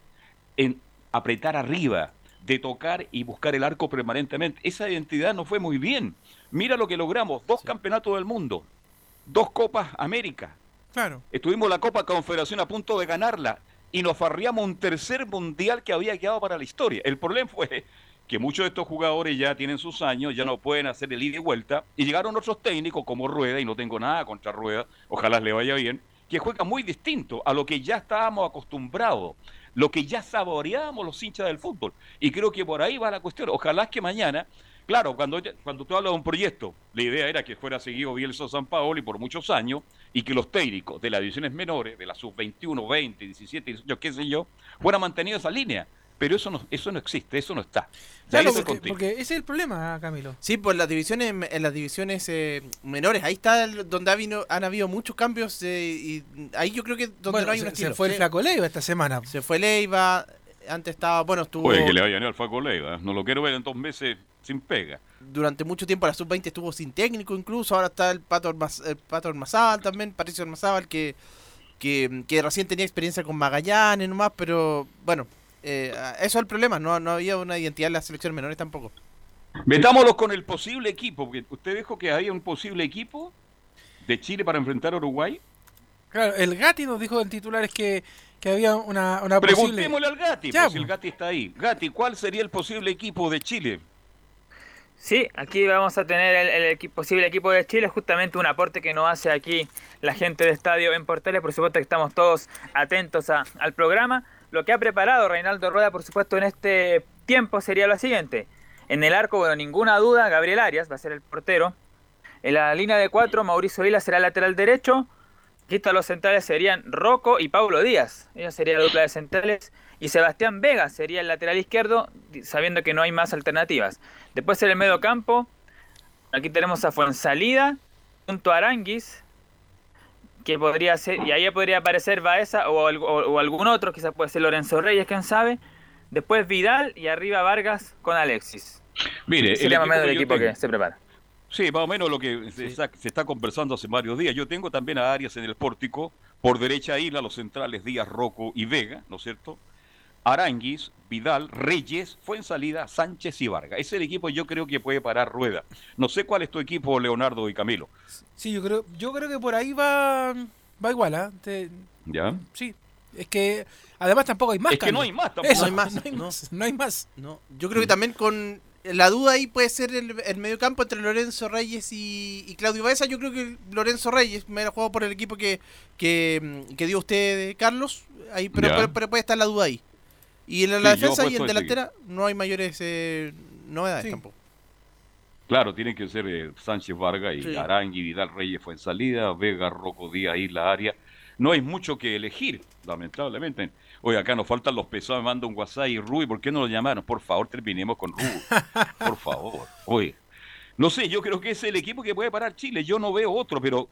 en apretar arriba, de tocar y buscar el arco permanentemente. Esa identidad no fue muy bien. Mira lo que logramos, dos campeonatos del mundo, dos Copas América. Claro. Estuvimos la Copa Confederación a punto de ganarla y nos farriamos un tercer mundial que había quedado para la historia. El problema fue que muchos de estos jugadores ya tienen sus años, ya no pueden hacer el ida y vuelta, y llegaron otros técnicos como Rueda, y no tengo nada contra Rueda, ojalá le vaya bien, que juega muy distinto a lo que ya estábamos acostumbrados, lo que ya saboreábamos los hinchas del fútbol. Y creo que por ahí va la cuestión. Ojalá que mañana, claro, cuando, cuando tú hablas de un proyecto, la idea era que fuera seguido Bielsa San Paolo y por muchos años, y que los técnicos de las divisiones menores, de la sub-21, 20, 17, 18, qué sé yo, fueran mantenido esa línea pero eso no, eso no existe, eso no está. Claro, porque, porque, ese es el problema, Camilo. Sí, pues las divisiones, en las divisiones eh, menores, ahí está donde ha vino, han habido muchos cambios eh, y ahí yo creo que donde no hay se, un estilo. Se fue el Flaco Leiva esta semana. Se fue Leiva, antes estaba, bueno, estuvo... Oye, que le vaya al Flaco Leiva, no lo quiero ver en dos meses sin pega. Durante mucho tiempo la sub-20 estuvo sin técnico incluso, ahora está el Pato, el Pato Armazábal también, Patricio Armazábal, que, que, que recién tenía experiencia con Magallanes nomás, pero bueno, eh, eso es el problema, no, no había una identidad en las selecciones menores tampoco. Metámoslo con el posible equipo, porque usted dijo que había un posible equipo de Chile para enfrentar a Uruguay. Claro, el Gatti nos dijo en titulares que, que había una, una Preguntémosle posible... al Gatti, Ya, pues, si pues. el Gatti está ahí. Gatti, ¿cuál sería el posible equipo de Chile? Sí, aquí vamos a tener el, posible equipo de Chile, justamente un aporte que nos hace aquí la gente de Estadio en Portales, por supuesto que estamos todos atentos a- al programa. Lo que ha preparado Reinaldo Rueda, por supuesto, en este tiempo sería lo siguiente. En el arco, bueno, ninguna duda, Gabriel Arias va a ser el portero. En la línea de cuatro, Mauricio Vila será lateral derecho. Aquí están los centrales serían Rocco y Paulo Díaz. Ella sería la dupla de centrales. Y Sebastián Vega sería el lateral izquierdo, sabiendo que no hay más alternativas. Después en el medio campo, aquí tenemos a Fuensalida junto a Aranguis, que podría ser, y ahí podría aparecer Baeza o, algo- o- o algún otro, quizás puede ser Lorenzo Reyes, quién sabe. Después Vidal y arriba Vargas con Alexis. Mire, el Sería más o menos el equipo tengo- que se prepara. Sí, más o menos lo que se, está, se está conversando hace varios días. Yo tengo también a Arias en el pórtico, por derecha Isla, los centrales Díaz, Rocco y Vega, ¿no es cierto? Aranguis, Vidal, Reyes, Fuensalida, Sánchez y Vargas. Ese es el equipo yo creo que puede parar rueda. No sé cuál es tu equipo, Leonardo y Camilo. Sí, yo creo, yo creo que por ahí va, va igual, ¿ah? ¿Ya? sí, es que además tampoco hay más. Es que no hay más tampoco. Eso, No hay más, no hay más, no hay más. No, yo creo que también con la duda ahí puede ser el, el mediocampo entre Lorenzo Reyes y, y Claudio Baeza. Yo creo que Lorenzo Reyes me ha jugado por el equipo que, que, que dio usted, Carlos. Ahí, pero, pero puede estar la duda ahí. Y en la, Sí, la defensa y en delantera no hay mayores eh, novedades Sí. tampoco. Claro, tienen que ser eh, Sánchez Vargas y Sí. Arangui, Vidal Reyes fue en salida, Vega, Rocco Díaz, Isla Área. No hay mucho que elegir, lamentablemente. Oye, acá nos faltan los pesados, me manda un WhatsApp y Rui, ¿por qué no lo llamaron? Por favor, terminemos con Rui. Por favor. Oye, no sé, yo creo que es el equipo que puede parar Chile. Yo no veo otro, pero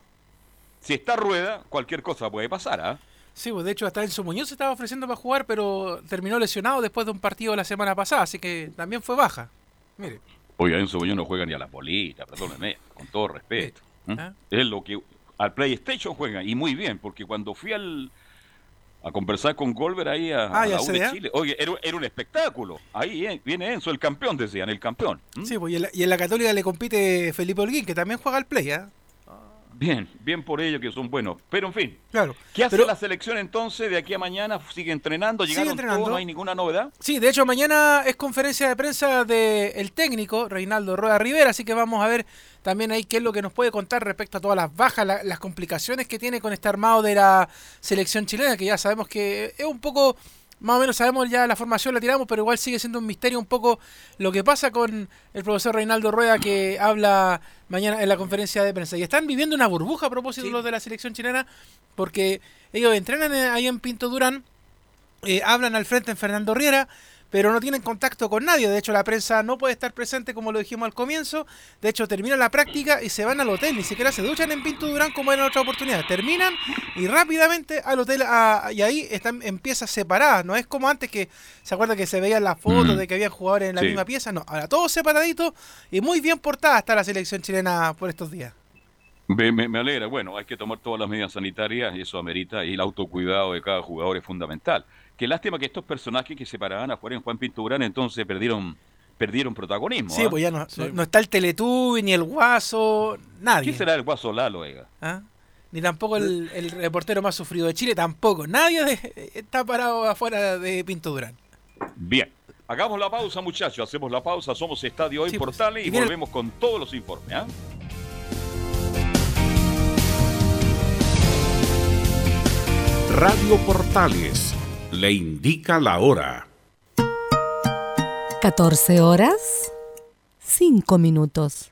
si está rueda, cualquier cosa puede pasar, ¿ah? Sí, pues de hecho hasta Enzo Muñoz se estaba ofreciendo para jugar, pero terminó lesionado después de un partido la semana pasada, así que también fue baja. Mire, Oye, Enzo Muñoz no juega ni a la bolita, perdónenme, con todo respeto. ¿m? ¿Ah? Es lo que al PlayStation juega, y muy bien, porque cuando fui al a conversar con Golver ahí a, Ah, a ya la U de. Chile, oye, era, era un espectáculo. Ahí eh, viene Enzo, el campeón, decían, el campeón. sí, pues y en, la, y en la Católica le compite Felipe Holguín, que también juega al play, ¿ah? Bien, bien por ellos que son buenos. Pero en fin, Claro. ¿qué hace Pero- la selección entonces de aquí a mañana? ¿Sigue entrenando? Sigue ¿Llegaron entrenando. todos? ¿No hay ninguna novedad? Sí, de hecho mañana es conferencia de prensa del técnico Reinaldo Rueda Rivera, así que vamos a ver también ahí qué es lo que nos puede contar respecto a todas las bajas, la- las complicaciones que tiene con este armado de la selección chilena, que ya sabemos que es un poco, más o menos sabemos ya la formación la tiramos, pero igual sigue siendo un misterio un poco lo que pasa con el profesor Reinaldo Rueda que habla mañana en la conferencia de prensa. Y están viviendo una burbuja a propósito Sí. los de la selección chilena, porque ellos entrenan eh, ahí en Pinto Durán, eh, hablan al frente en Fernando Riera, pero no tienen contacto con nadie. De hecho, la prensa no puede estar presente como lo dijimos al comienzo. De hecho, terminan la práctica y se van al hotel. Ni siquiera se duchan en Pinto Durán como era en otra oportunidad. Terminan y rápidamente al hotel a- y ahí están en piezas separadas. No es como antes que se acuerda que se veían las fotos Mm. de que había jugadores en la Sí. misma pieza. No, ahora todos separaditos y muy bien portada está la selección chilena por estos días. Me, me- me alegra. Bueno, hay que tomar todas las medidas sanitarias y eso amerita. Y el autocuidado de cada jugador es fundamental. Qué lástima que estos personajes que se paraban afuera en Juan Pinturán entonces perdieron perdieron protagonismo. Sí, ¿ah? pues ya no, no- no está el Teletubby, ni el Guaso, nadie. ¿Quién será el guaso Lalo, oiga? ¿Ah? Ni tampoco el, el reportero más sufrido de Chile, tampoco. Nadie de- está parado afuera de Pinto Durán. Bien. Hagamos la pausa, muchachos. Hacemos la pausa. Somos Estadio Sí, en pues. Portales Y volvemos con todos los informes. ¿ah? Radio Portales le indica la hora. 14 horas, 5 minutos.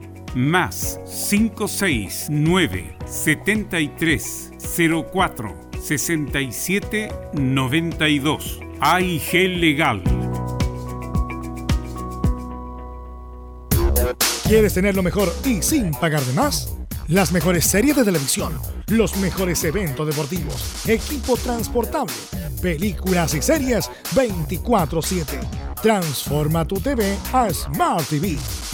más 569 73 04 67 92 AIG Legal. ¿Quieres tener lo mejor y sin pagar de más? Las mejores series de televisión, los mejores eventos deportivos, equipo transportable, películas y series 24/7. Transforma tu TV a Smart TV.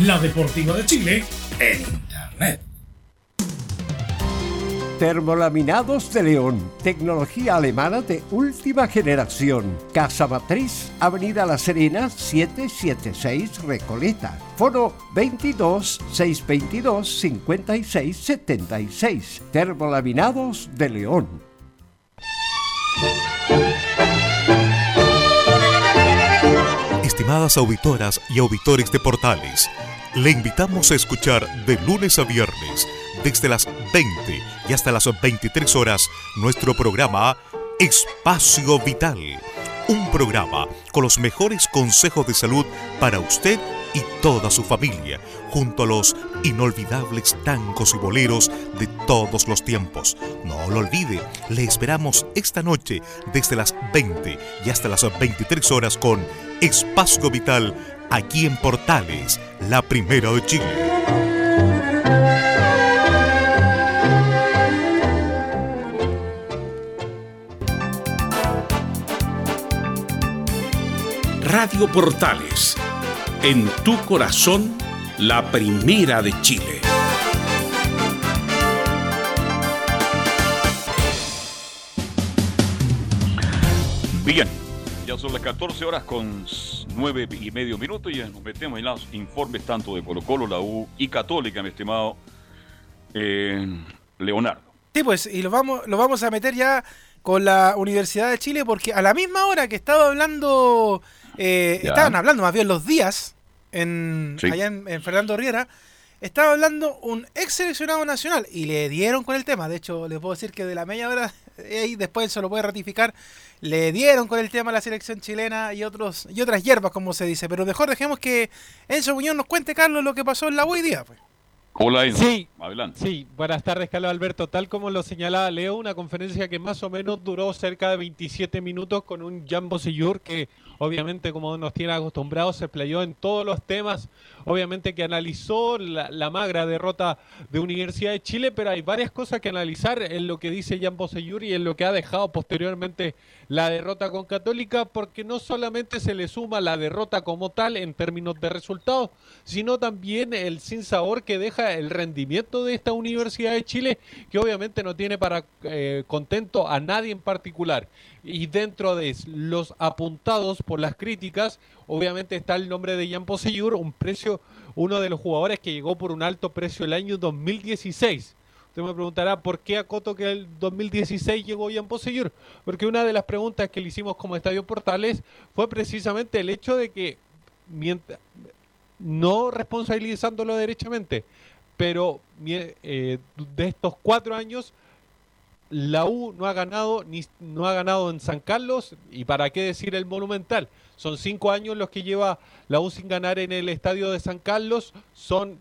La Deportiva de Chile en Internet. Termolaminados de León, tecnología alemana de última generación. Casa Matriz, Avenida La Serena, 776 Recoleta. Foro 22 622 56 76. Termolaminados de León. Estimadas auditoras y auditores de Portales, le invitamos a escuchar de lunes a viernes, desde las 20 y hasta las 23 horas, nuestro programa Espacio Vital. Un programa con los mejores consejos de salud para usted y toda su familia, junto a los inolvidables tangos y boleros de todos los tiempos. No lo olvide, le esperamos esta noche desde las 20 y hasta las 23 horas con Espacio Vital aquí en Portales, la primera de Chile. Radio Portales, en tu corazón, la primera de Chile. Bien, ya son las 14 horas con 9 y medio minutos y ya nos metemos en los informes tanto de Colo Colo, la U y Católica, mi estimado eh, Leonardo. Sí, pues, y lo vamos, lo vamos a meter ya con la Universidad de Chile, porque a la misma hora que estaba hablando, eh, estaban hablando más bien los días, en, Sí. allá en, en Fernando Riera, estaba hablando un ex seleccionado nacional y le dieron con el tema. De hecho, les puedo decir que de la media hora y después se lo puede ratificar. Le dieron con el tema a la selección chilena y otros y otras hierbas, como se dice. Pero mejor dejemos que Enzo Muñoz nos cuente, Carlos, lo que pasó en la hoy día. Pues. Hola, Enzo. Sí, Adelante. Sí, buenas tardes, Carlos Alberto. Tal como lo señalaba Leo, una conferencia que más o menos duró cerca de 27 minutos con un Jambo Seyur que obviamente como nos tiene acostumbrados se playó en todos los temas, obviamente que analizó la, la, magra derrota de Universidad de Chile, pero hay varias cosas que analizar en lo que dice Jambo Seyur y en lo que ha dejado posteriormente la derrota con Católica, porque no solamente se le suma la derrota como tal en términos de resultados, sino también el sinsabor que deja el rendimiento de esta Universidad de Chile, que obviamente no tiene para eh, contento a nadie en particular. Y dentro de los apuntados por las críticas, obviamente está el nombre de Jan Poseyur, un precio, uno de los jugadores que llegó por un alto precio el año 2016. Usted me preguntará por qué acoto que el 2016 llegó Jan Poseyur. Porque una de las preguntas que le hicimos como Estadio Portales fue precisamente el hecho de que, mientras, no responsabilizándolo derechamente, pero eh, de estos cuatro años la U no ha ganado ni no ha ganado en San Carlos y para qué decir el Monumental. Son cinco años los que lleva la U sin ganar en el estadio de San Carlos. Son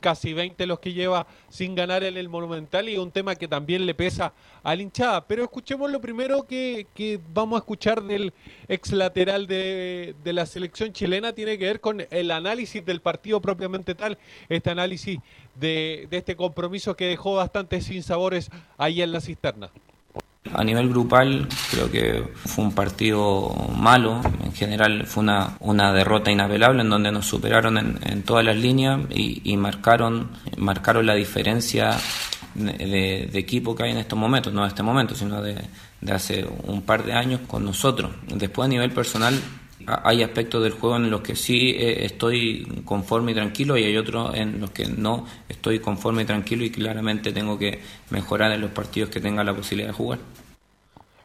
casi 20 los que lleva sin ganar en el Monumental y un tema que también le pesa al hinchada. Pero escuchemos lo primero que, que vamos a escuchar del ex lateral de, de, la selección chilena, tiene que ver con el análisis del partido propiamente tal, este análisis de, de este compromiso que dejó bastantes sinsabores ahí en la cisterna. A nivel grupal creo que fue un partido malo, en general fue una, una derrota inapelable en donde nos superaron en, en todas las líneas y, marcaron, marcaron la diferencia de, de, equipo que hay en estos momentos, no de este momento, sino de, de hace un par de años con nosotros. Después a nivel personal hay aspectos del juego en los que sí eh, estoy conforme y tranquilo y hay otros en los que no estoy conforme y tranquilo y claramente tengo que mejorar en los partidos que tenga la posibilidad de jugar.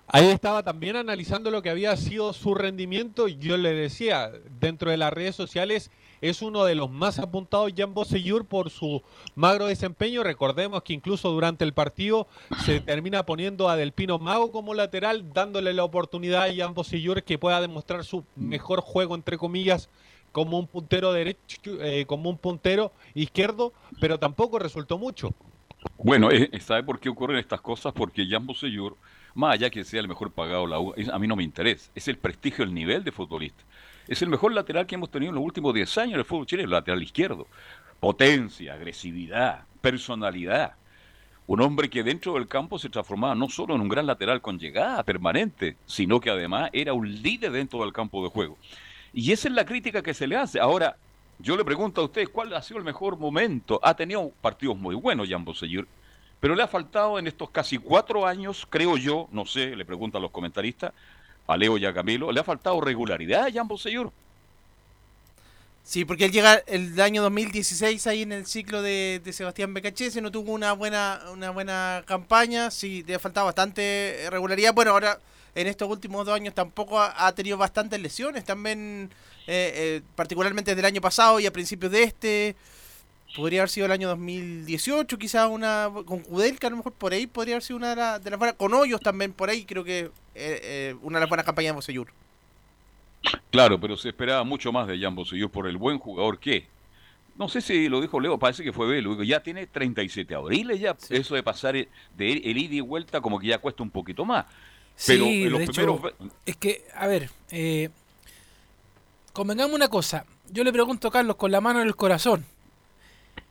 Ahí estaba también analizando lo que había sido su rendimiento y yo le decía, dentro de las redes sociales es uno de los más apuntados Jan Bosellur por su magro desempeño. Recordemos que incluso durante el partido se termina poniendo a Del Pino Mago como lateral, dándole la oportunidad a Jan Bosellur que pueda demostrar su mejor juego, entre comillas, como un puntero derecho, eh, como un puntero izquierdo, pero tampoco resultó mucho. Bueno, eh, ¿sabe por qué ocurren estas cosas? Porque Jan Bosellur más allá que sea el mejor pagado la U, a mí no me interesa. Es el prestigio, el nivel de futbolista. Es el mejor lateral que hemos tenido en los últimos 10 años en el fútbol chileno, el lateral izquierdo. Potencia, agresividad, personalidad. Un hombre que dentro del campo se transformaba no solo en un gran lateral con llegada permanente, sino que además era un líder dentro del campo de juego. Y esa es la crítica que se le hace. Ahora, yo le pregunto a usted, ¿cuál ha sido el mejor momento? Ha tenido partidos muy buenos, Jan Bosellur, pero le ha faltado en estos casi cuatro años, creo yo, no sé, le pregunto a los comentaristas, a Leo y a Camilo, le ha faltado regularidad a Jan Bosellur. Sí, porque él llega el año 2016 ahí en el ciclo de, Sebastián Becachese, no tuvo una buena una buena campaña, sí, le ha faltado bastante regularidad. Bueno, ahora en estos últimos dos años tampoco ha, tenido bastantes lesiones, también eh, eh, particularmente del año pasado y a principios de este. Podría haber sido el año 2018, quizás una con Kudelka, a lo mejor por ahí podría haber sido una de, la, de las buenas. Con Hoyos también por ahí, creo que eh, una de las buenas campañas de Bosellur. Claro, pero se esperaba mucho más de Jan Bosellur por el buen jugador que. No sé si lo dijo Leo, parece que fue Belo. Ya tiene 37 abriles, ya. Sí. Eso de pasar de el, el ida y vuelta, como que ya cuesta un poquito más. Pero sí, en los de primeros. hecho, es que, a ver, eh, convengamos una cosa. Yo le pregunto a Carlos con la mano en el corazón.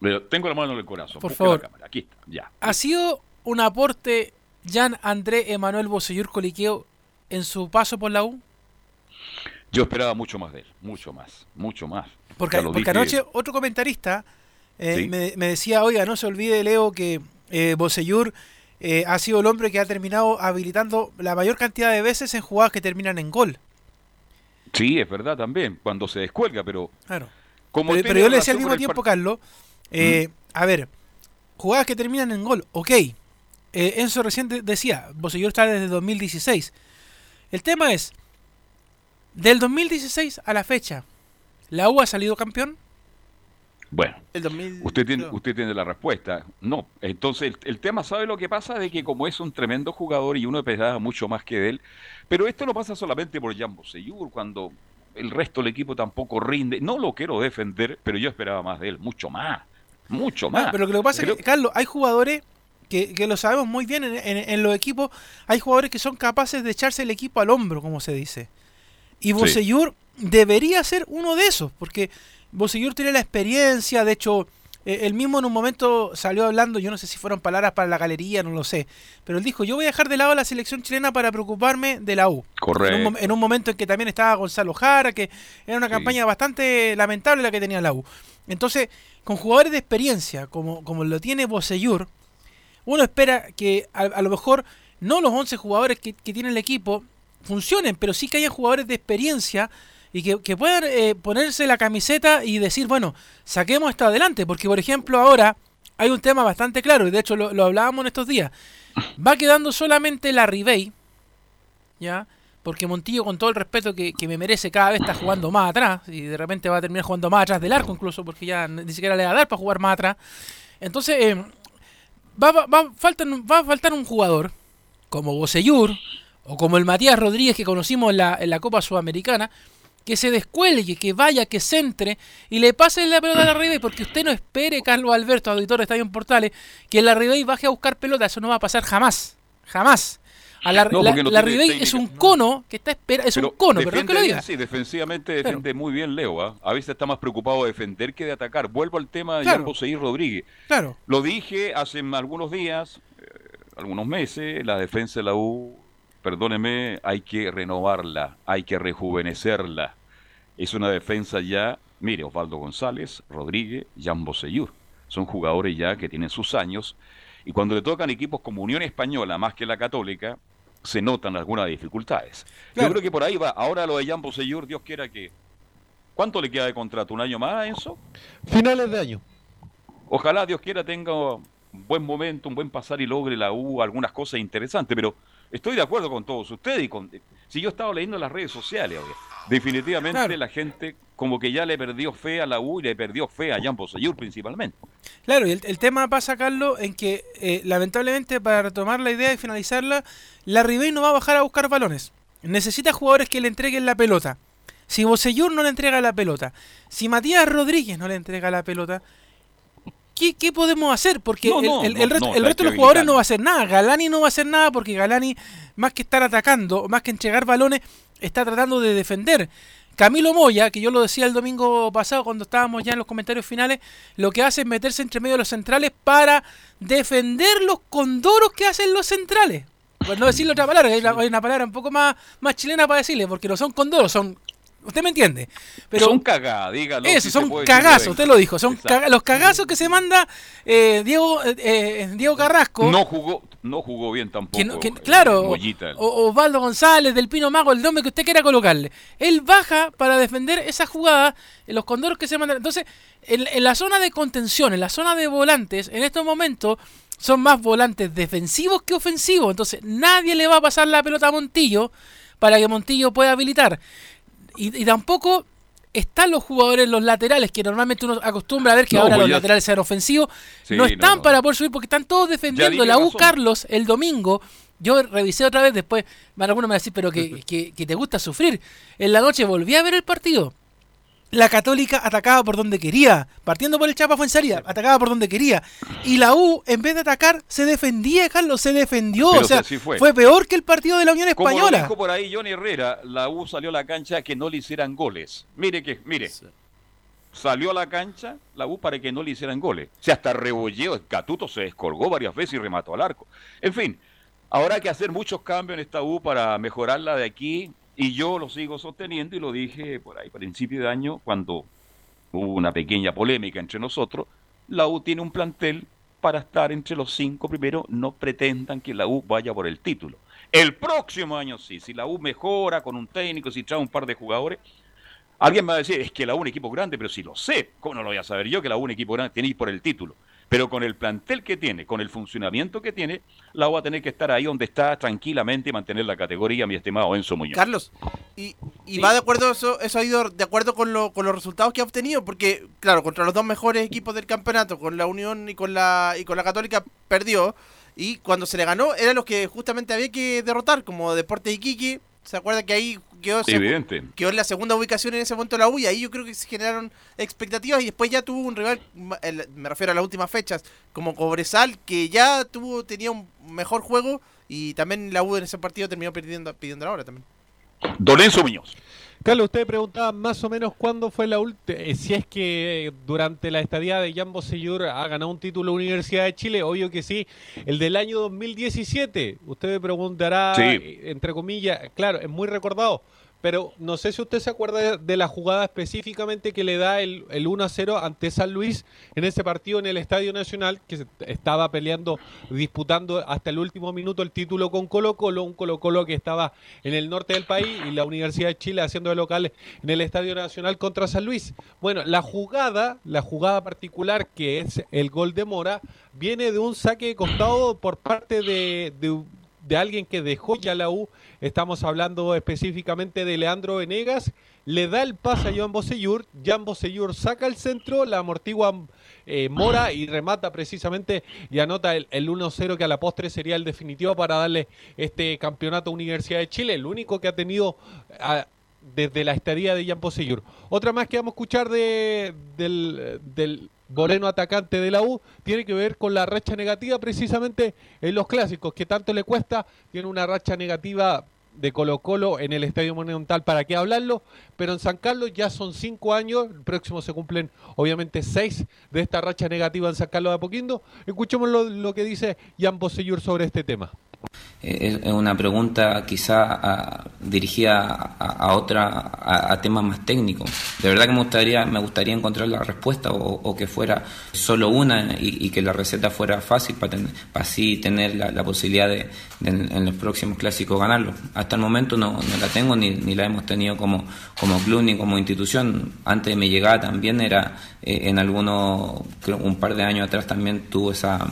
Pero tengo la mano en el corazón. Por busque favor. la cámara, Aquí está, ya. ¿Ha sido un aporte Jan André Emanuel Bosellur Coliqueo en su paso por la U? Yo esperaba mucho más de él, mucho más, mucho más. Porque, anoche otro comentarista eh, Sí. me, me decía, oiga, no se olvide, Leo, que eh, Bosellur eh, ha sido el hombre que ha terminado habilitando la mayor cantidad de veces en jugadas que terminan en gol. Sí, es verdad también, cuando se descuelga, pero Claro. como pero, pero yo le decía al mismo tiempo, Carlos, eh, a ver, jugadas que terminan en gol, ok. Eh, Enzo recién de- decía, Bosellur está desde 2016. El tema es, del 2016 a la fecha, ¿la U ha salido campeón? Bueno, El 2000. usted tiene, usted tiene la respuesta. No, entonces el, el tema, ¿sabe lo que pasa? De que como es un tremendo jugador y uno esperaba mucho más que de él, pero esto no pasa solamente por Jan Bosellur, cuando el resto del equipo tampoco rinde. No lo quiero defender, pero yo esperaba más de él, mucho más, mucho más. Ah, pero lo que pasa Creo- es que, Carlos, hay jugadores que, que lo sabemos muy bien en, en- en los equipos, hay jugadores que son capaces de echarse el equipo al hombro, como se dice. Y Bosellur debería ser uno de esos, porque Bosellur tiene la experiencia, de hecho, él mismo en un momento salió hablando, yo no sé si fueron palabras para la galería, no lo sé, pero él dijo, yo voy a dejar de lado a la selección chilena para preocuparme de la U. Correcto. En un, mom- en un momento en que también estaba Gonzalo Jara, que era una campaña bastante lamentable la que tenía la U. Entonces, con jugadores de experiencia, como, como lo tiene Bosellur, uno espera que a, a lo mejor no los 11 jugadores que, que tiene el equipo funcionen, pero sí que haya jugadores de experiencia y que, que puedan eh, ponerse la camiseta y decir, bueno, saquemos esto adelante, porque por ejemplo ahora hay un tema bastante claro, y de hecho lo, lo hablábamos en estos días, va quedando solamente la Ribey, ¿ya? Porque Montillo, con todo el respeto que, que me merece, cada vez está jugando más atrás y de repente va a terminar jugando más atrás del arco incluso, porque ya ni siquiera le va a dar para jugar más atrás. Entonces, eh, va, va, va, faltan- va a faltar un jugador como Bosellur o como el Matías Rodríguez que conocimos en la, la Copa Sudamericana, que se descuelgue, que vaya, que centre y le pase la pelota a la Ribey, porque usted no espere, Carlos Alberto, auditor de Estadio Portales, que la Ribey baje a buscar pelota, eso no va a pasar jamás, jamás. A la, No, la- la es un cono que está espera, es un cono, perdón defiende que lo diga. Sí, defensivamente defiende muy bien Leo. ¿ah? A veces está más preocupado de defender que de atacar. Vuelvo al tema de Claro. Boseir Rodríguez. Claro. Lo dije hace algunos días, eh, algunos meses, la defensa de la U, perdóneme, hay que renovarla, hay que rejuvenecerla. Es una defensa ya, mire, Osvaldo González, Rodríguez, Jan Bosellur. Son jugadores ya que tienen sus años y cuando le tocan equipos como Unión Española más que la Católica, se notan algunas dificultades. Claro. Yo creo que por ahí va. Ahora lo de Jan Bosellur, Dios quiera que... ¿Cuánto le queda de contrato? ¿Un año más, Enzo? Finales de año. Ojalá Dios quiera tenga un buen momento, un buen pasar y logre la U algunas cosas interesantes, pero estoy de acuerdo con todos ustedes y con si yo estaba leyendo en las redes sociales, oye, definitivamente Claro. la gente como que ya le perdió fe a la U y le perdió fe a Jan Bosellur principalmente. Claro, y el, el tema pasa, Carlos, en que eh, lamentablemente para retomar la idea y finalizarla, la Ribey no va a bajar a buscar balones. Necesita jugadores que le entreguen la pelota. Si Bosellur no le entrega la pelota, si Matías Rodríguez no le entrega la pelota, ¿qué, qué podemos hacer? Porque No, el, no, el- no, el resto, el de los jugadores no va a hacer nada. Galani no va a hacer nada porque Galani, más que estar atacando, más que entregar balones, está tratando de defender. Camilo Moya, que yo lo decía el domingo pasado cuando estábamos ya en los comentarios finales, lo que hace es meterse entre medio de los centrales para defender los condoros que hacen los centrales. Por no decirle otra palabra, hay una, hay una palabra un poco más, más chilena para decirle, porque no son condoros, son... Usted me entiende. Pero son cagadas, dígalo. eso, si son cagazos, usted lo dijo. Son caga- los cagazos que se manda eh, Diego, eh, Diego Carrasco. No jugó, no jugó bien tampoco. Que no- que- eh, claro, Mollita. o- Osvaldo González, del Pino Mago, el nombre que usted quiera colocarle. Él baja para defender esa jugada, en los condoros que se mandan. Entonces, en, en la zona de contención, en la zona de volantes, en estos momentos son más volantes defensivos que ofensivos. Entonces, nadie le va a pasar la pelota a Montillo para que Montillo pueda habilitar. Y, y tampoco están los jugadores, los laterales, que normalmente uno acostumbra a ver que No, ahora pues los ya- laterales sean ofensivos. Sí, no están no. para poder subir porque están todos defendiendo la U razón. Carlos el domingo. Yo revisé otra vez, después van algunos me van a decir, pero que, que, que te gusta sufrir. En la noche volví a ver el partido. La Católica atacaba por donde quería, partiendo por el Chapa Fuensalida, atacaba por donde quería. Y la U, en vez de atacar, se defendía, Carlos, se defendió. Pero o sea, sí fue. fue peor que el partido de la Unión Como lo Española. dijo por ahí Johnny Herrera, la U salió a la cancha que no le hicieran goles. Mire que, mire, salió a la cancha la U para que no le hicieran goles. O sea, hasta rebolleo, Catuto se descolgó varias veces y remató al arco. En fin, ahora hay que hacer muchos cambios en esta U para mejorarla de aquí. Y yo lo sigo sosteniendo y lo dije por ahí, principio de año, cuando hubo una pequeña polémica entre nosotros. La U tiene un plantel para estar entre los cinco primeros. No pretendan que la U vaya por el título. El próximo año sí, si la U mejora con un técnico, si trae un par de jugadores, alguien me va a decir, es que la U es un equipo grande, pero si lo sé, ¿cómo no lo voy a saber yo que la U es un equipo grande? Ir por el título. Pero con el plantel que tiene, con el funcionamiento que tiene, la U va a tener que estar ahí donde está tranquilamente y mantener la categoría, mi estimado Enzo Muñoz. Carlos, y Y va de acuerdo, eso, eso ha ido de acuerdo con, lo, con los resultados que ha obtenido, porque, claro, contra los dos mejores equipos del campeonato, con la Unión y con la, y con la Católica, perdió. Y cuando se le ganó, eran los que justamente había que derrotar, como Deportes Iquique. ¿Se acuerda que ahí quedó, Evidente. quedó en la segunda ubicación en ese momento la U? Y ahí yo creo que se generaron expectativas. Y después ya tuvo un rival, el- me refiero a las últimas fechas, como Cobresal, que ya tuvo tenía un mejor juego. Y también la U en ese partido terminó perdiendo, pidiendo la hora también. Don Enzo Muñoz. Carlos, usted preguntaba más o menos cuándo fue la última, si es que eh, durante la estadía de Jan Bosellur ha ganado un título Universidad de Chile, obvio que sí, el del año 2017, usted me preguntará, Sí. eh, entre comillas, claro, es muy recordado, pero no sé si usted se acuerda de, la jugada específicamente que le da el, el 1 a 0 ante San Luis en ese partido en el Estadio Nacional, que se estaba peleando, disputando hasta el último minuto el título con Colo Colo, un Colo Colo que estaba en el norte del país y la Universidad de Chile haciendo de local en el Estadio Nacional contra San Luis. Bueno, la jugada, la jugada particular que es el gol de Mora, viene de un saque de costado por parte de- de alguien que dejó ya la U. Estamos hablando específicamente de Leandro Venegas. Le da el pase a Joan Bosellur. Jan Bosellur saca el centro, la amortigua eh, Mora y remata precisamente y anota el, el 1-0 que a la postre sería el definitivo para darle este campeonato a Universidad de Chile, el único que ha tenido desde la estadía de Jan Bosellur. Otra más que vamos a escuchar de, del Moreno atacante de la U tiene que ver con la racha negativa precisamente en los clásicos, que tanto le cuesta, tiene una racha negativa de Colo Colo en el Estadio Monumental, ¿para qué hablarlo? Pero en San Carlos ya son cinco años, el próximo se cumplen obviamente seis de esta racha negativa en San Carlos de Apoquindo. Escuchemos lo, lo que dice Jan Bosellur sobre este tema. Es una pregunta quizá a- dirigida a, a otra, a, temas más técnicos. De verdad que me gustaría, me gustaría encontrar la respuesta o, que fuera solo una y, que la receta fuera fácil para, ten- para así tener la, posibilidad de, en, los próximos clásicos ganarlo. Hasta el momento no, no la tengo ni, ni la hemos tenido como, como club ni como institución. Antes de mi llegada también era eh, en algunos, creo un par de años atrás también tuvo esa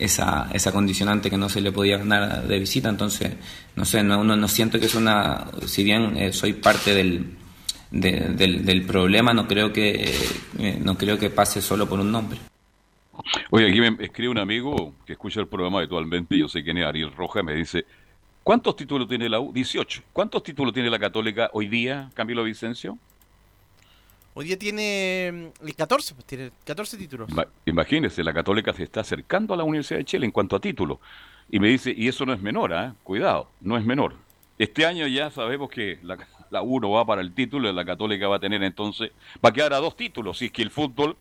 esa, esa condicionante que no se le podía ganar de visita, entonces, no sé, no, no, no siento que es una, si bien eh, soy parte del, de- del, del problema, no creo que eh, no creo que pase solo por un nombre. Oye, aquí me escribe un amigo que escucha el programa habitualmente, yo sé quién es Ariel Roja, me dice, ¿cuántos títulos tiene la U? 18. ¿Cuántos títulos tiene la Católica hoy día, Camilo Vicencio? Hoy día tiene mm, el 14, pues tiene 14 títulos. Ima- Imagínese, la Católica se está acercando a la Universidad de Chile en cuanto a títulos. Y me dice, y eso no es menor, ¿ah? cuidado, no es menor. Este año ya sabemos que la, la U no va para el título la Católica va a tener entonces, va a quedar a dos títulos, si es que el fútbol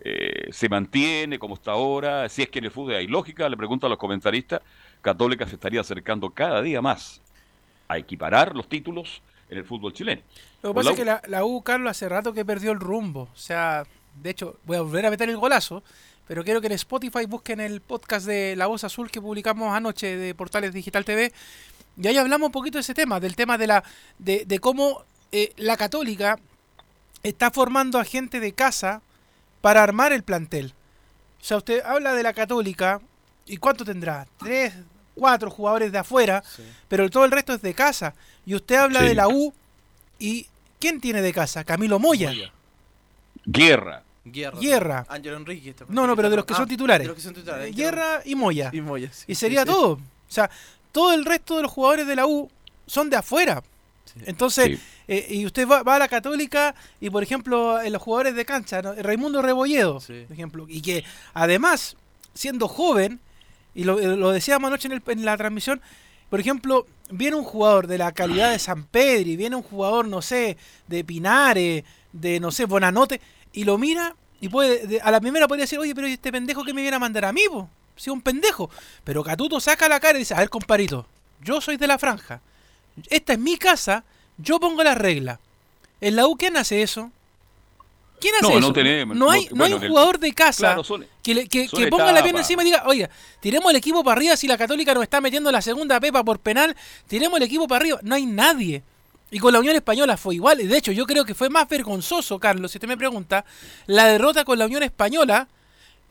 eh, se mantiene como está ahora, si es que en el fútbol hay lógica, le pregunto a los comentaristas, Católica se estaría acercando cada día más a equiparar los títulos en el fútbol chileno. Lo que pasa es que la la, la U, Carlos, hace rato que perdió el rumbo. O sea, de hecho, voy a volver a meter el golazo, pero quiero que en Spotify busquen el podcast de La Voz Azul que publicamos anoche de Portales Digital TV. Y ahí hablamos un poquito de ese tema, del tema de la de, de cómo eh, la Católica está formando a gente de casa para armar el plantel. O sea, usted habla de la Católica, ¿y cuánto tendrá? Tres, cuatro jugadores de afuera, pero todo el resto es de casa. Y usted habla Sí. de la U, ¿y quién tiene de casa? Camilo Moya. Guerra. Guerra. Guerra. Ángelo Enrique. este No, no, pero de los que Ah, son titulares. De los que son titulares. Guerra y Moya. Y Moya, sí, Y sería sí, sí. todo. O sea, todo el resto de los jugadores de la U son de afuera. Entonces, eh, y usted va, va a la Católica y, por ejemplo, en los jugadores de cancha, ¿no? Raimundo Rebolledo, por ejemplo, y que además, siendo joven, y lo, eh, lo decíamos anoche en, el- la transmisión, por ejemplo, viene un jugador de la calidad de San Pedri, viene un jugador, no sé, de Pinares, de, no sé, Bonanote, y lo mira y puede, de- a la primera podría decir, oye, pero ¿y este pendejo que me viene a mandar a mí, po? Si un pendejo. Pero Catuto saca la cara y dice, a ver, comparito, yo soy de la franja. Esta es mi casa, yo pongo las reglas. ¿En la U quién hace eso? ¿Quién hace No, eso? no tenemos, No hay, no hay un jugador de casa Claro, son- que, le- que, ponga la pierna encima y diga, oiga, tiremos el equipo para arriba si la Católica nos está metiendo la segunda pepa por penal, tiremos el equipo para arriba. No hay nadie. Y con la Unión Española fue igual. Y de hecho, yo creo que fue más vergonzoso, Carlos, si usted me pregunta, la derrota con la Unión Española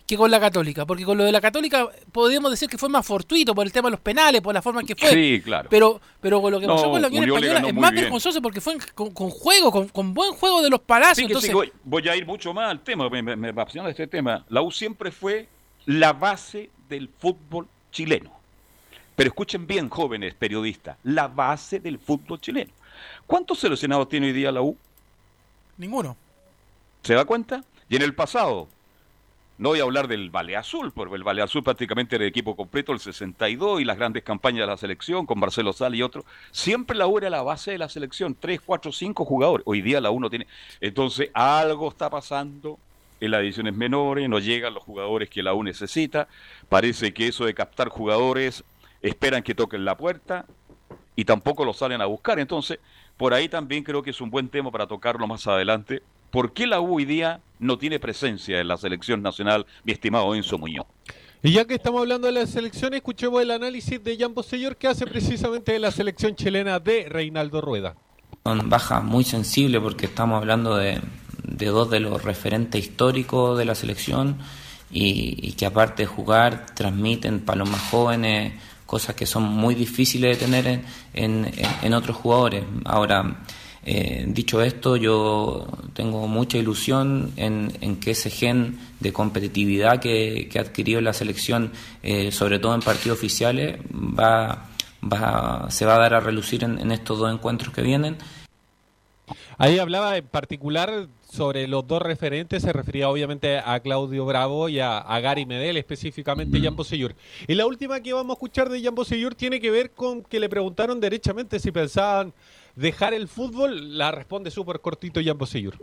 que con la Católica, porque con lo de la Católica podríamos decir que fue más fortuito por el tema de los penales, por la forma en que fue. Sí, claro. Pero, pero con lo que pasó No, con la Unión Española es más vergonzoso porque fue con, con juego, con, con buen juego de los palacios. Sí, entonces, sí, voy, voy a ir mucho más al tema, me, me- me apasiona este tema. La U siempre fue la base del fútbol chileno. Pero escuchen bien, jóvenes periodistas, la base del fútbol chileno. ¿Cuántos seleccionados tiene hoy día la U? ninguno. ¿Se da cuenta? Y en el pasado, no voy a hablar del Valle Azul, porque el Valle Azul prácticamente era el equipo completo, el 62 y las grandes campañas de la selección con Marcelo Sal y otros. Siempre la U era la base de la selección, 3, 4, 5 jugadores. Hoy día la U no tiene. Entonces, algo está pasando en las divisiones menores, no llegan los jugadores que la U necesita. Parece que eso de captar jugadores, esperan que toquen la puerta y tampoco lo salen a buscar. Entonces, por ahí también creo que es un buen tema para tocarlo más adelante. ¿Por qué la U hoy día no tiene presencia en la selección nacional, mi estimado Enzo Muñoz? Y ya que estamos hablando de la selección, escuchemos el análisis de Jan Bosellor que hace precisamente de la selección chilena de Reinaldo Rueda. Son bajas muy sensibles porque estamos hablando de, de dos de los referentes históricos de la selección y, y que aparte de jugar transmiten para los más jóvenes cosas que son muy difíciles de tener en, en- en otros jugadores. Ahora, eh, dicho esto, yo tengo mucha ilusión en, en que ese gen de competitividad que, que ha adquirido la selección, eh, sobre todo en partidos oficiales, va, va, se va a dar a relucir en- en estos dos encuentros que vienen. Ahí hablaba en particular sobre los dos referentes, se refería obviamente a Claudio Bravo y a, a Gary Medel, específicamente Jan Bosellur. Y la última que vamos a escuchar de Jan Bosellur tiene que ver con que le preguntaron derechamente si pensaban dejar el fútbol. La responde súper cortito Jan Bosellur.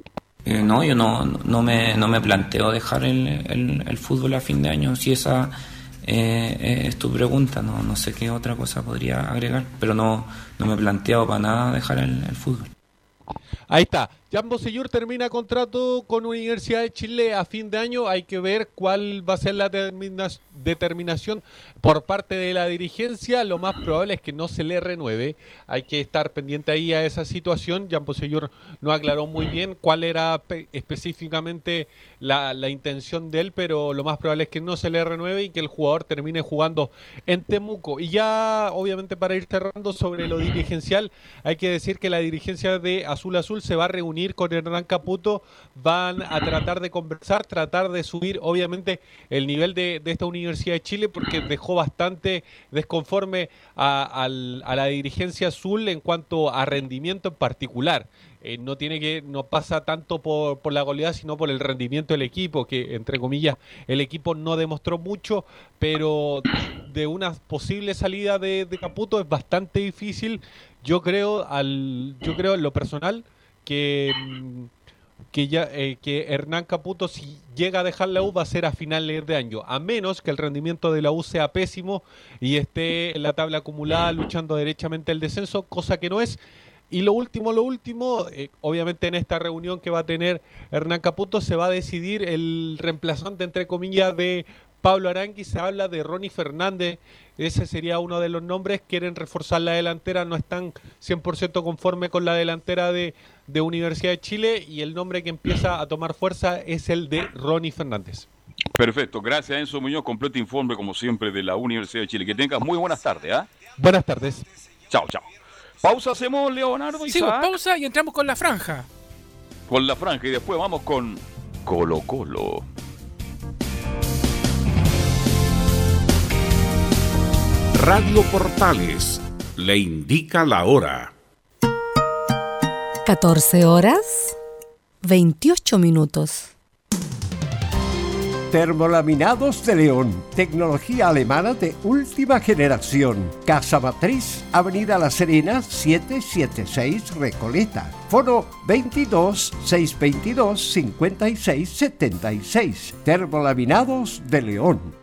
Eh, no, yo no, no, me, no me planteo dejar el, el- el fútbol a fin de año, si esa eh, eh, es tu pregunta, no, no sé qué otra cosa podría agregar, pero no, no me planteo para nada dejar el, el fútbol. Ahí está. Jan Bosellur termina contrato con Universidad de Chile a fin de año. Hay que ver cuál va a ser la termina- determinación por parte de la dirigencia. Lo más probable es que no se le renueve. Hay que estar pendiente ahí a esa situación. Jan Bosellur no aclaró muy bien cuál era pe- específicamente la intención de él, pero lo más probable es que no se le renueve y que el jugador termine jugando en Temuco. Y ya, obviamente, para ir cerrando sobre lo dirigencial, hay que decir que la dirigencia de Azul Azul se va a reunir con Hernán Caputo, van a tratar de conversar, tratar de subir, obviamente, el nivel de, esta Universidad de Chile, porque dejó bastante desconforme a, a la dirigencia azul en cuanto a rendimiento en particular. Eh, no tiene que no pasa tanto por, por la goleada sino por el rendimiento del equipo que entre comillas el equipo no demostró mucho pero de una posible salida de, de Caputo es bastante difícil yo creo al yo creo en lo personal que mm, que ya eh, que Hernán Caputo si llega a dejar la U va a ser a finales de año, a menos que el rendimiento de la U sea pésimo y esté en la tabla acumulada luchando derechamente el descenso, cosa que no es. Y lo último, lo último, eh, obviamente en esta reunión que va a tener Hernán Caputo se va a decidir el reemplazante, entre comillas, de Pablo Arangui. Se habla de Ronnie Fernández, ese sería uno de los nombres. Quieren reforzar la delantera, no están 100% conforme con la delantera de, de Universidad de Chile y el nombre que empieza a tomar fuerza es el de Ronnie Fernández. Perfecto, gracias Enzo Muñoz, completo informe como siempre de la Universidad de Chile. Que tengas muy buenas tardes, ¿ah? Buenas tardes. Chao, chao. Pausa hacemos, Leonardo Sí, Isaac, pausa y entramos con la franja. con la franja y después vamos con Colo Colo. Radio Portales le indica la hora. 14 horas 28 minutos. Termolaminados de León, tecnología alemana de última generación. Casa Matriz, Avenida La Serena, 776 Recoleta. Foro 22 622 56 76. Termolaminados de León.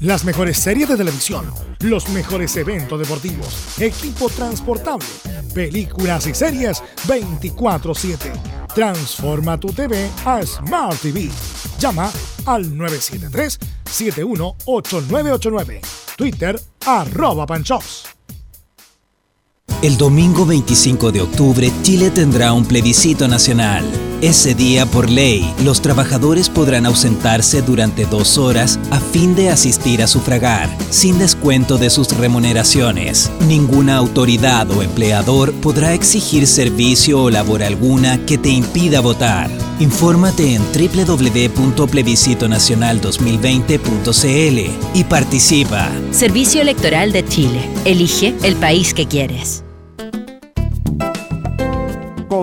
Las mejores series de televisión, los mejores eventos deportivos, equipo transportable, películas y series 24/7. Transforma tu TV a Smart TV. Llama al 973-718989. Twitter arroba panchops. El domingo 25 de octubre Chile tendrá un plebiscito nacional. Ese día, por ley, los trabajadores podrán ausentarse durante dos horas a fin de asistir a sufragar, sin descuento de sus remuneraciones. Ninguna autoridad o empleador podrá exigir servicio o labor alguna que te impida votar. Infórmate en www.plebiscitonacional2020.cl y participa. Servicio Electoral de Chile. Elige el país que quieres.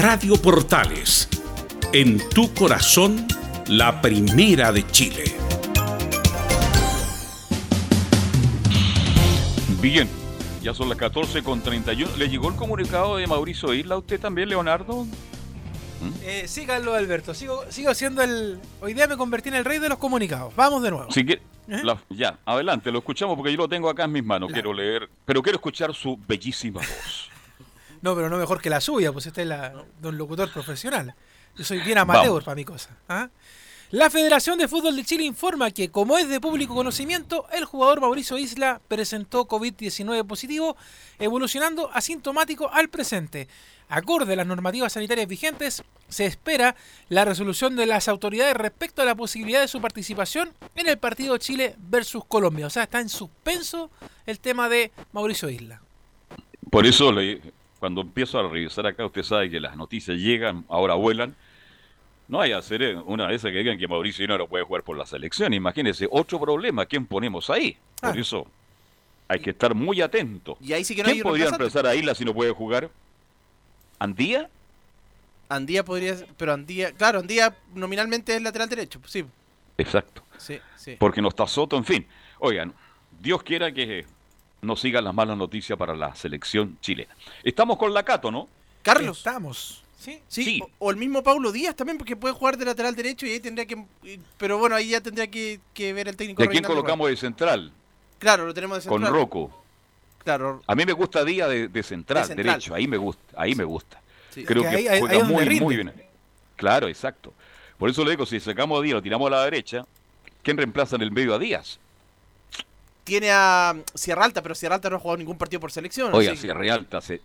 Radio Portales, en tu corazón, la primera de Chile. Bien, ya son las 14 con 31. ¿Le llegó el comunicado de Mauricio Isla a usted también, Leonardo? Eh, sí, Carlos Alberto, sigo, sigo siendo el... Hoy día me convertí en el rey de los comunicados. Vamos de nuevo. Si quiere- ¿Eh? la- ya, adelante, lo escuchamos porque yo lo tengo acá en mis manos. Quiero leer, pero quiero escuchar su bellísima voz. No, pero no mejor que la suya, pues este es la, de un locutor profesional. Yo soy bien amateur Vamos. para mi cosa. ¿ah? La Federación de Fútbol de Chile informa que, como es de público conocimiento, el jugador Mauricio Isla presentó COVID-19 positivo, evolucionando asintomático al presente. Acorde a las normativas sanitarias vigentes, se espera la resolución de las autoridades respecto a la posibilidad de su participación en el partido Chile versus Colombia. O sea, está en suspenso el tema de Mauricio Isla. Por eso, le- cuando empiezo a revisar acá, usted sabe que las noticias llegan, ahora vuelan. No hay hacer eh, una de esas que digan que Mauricio no lo puede jugar por la selección. Imagínese, otro problema, ¿quién ponemos ahí? Por eso hay que estar muy atento. Y ahí sí que no hay ¿Quién podría empezar a Isla si no puede jugar? ¿Andía? Andía podría pero Andía, claro, Andía nominalmente es lateral derecho, sí. Exacto. Sí, sí. Porque no está Soto, en fin. Oigan, Dios quiera que no sigan las malas noticias para la selección chilena. Estamos con la Cato, ¿no? Carlos. Estamos. Sí, Sí, O, o el mismo Paulo Díaz también, porque puede jugar de lateral derecho y ahí tendría que. Pero bueno, ahí ya tendría que, que ver el técnico. ¿De quién colocamos de central? Claro, lo tenemos de Con central. Rocco. Claro. A mí me gusta Díaz de, de central, De central. derecho. Ahí me gusta, ahí me gusta. Sí. Creo Es que, que ahí- ahí- juega ahí muy, muy bien. Claro, exacto. Por eso le digo, si sacamos a Díaz, lo tiramos a la derecha, ¿quién reemplaza en el medio a Díaz? Tiene a Sierra Alta, pero Sierra Alta no ha jugado ningún partido por selección. Oiga, así si que- Realta se...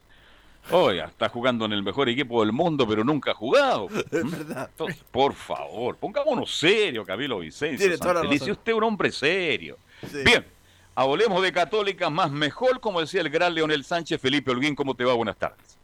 Oiga, está jugando en el mejor equipo del mundo, pero nunca ha jugado. ¿Mm? verdad. Entonces, por favor, pongámonos serio, Camilo Vicencio. Razón. usted es un hombre serio. Sí. Bien, hablemos de Católica más mejor, como decía el gran Leonel Sánchez. Felipe Holguín, ¿cómo te va? Buenas tardes.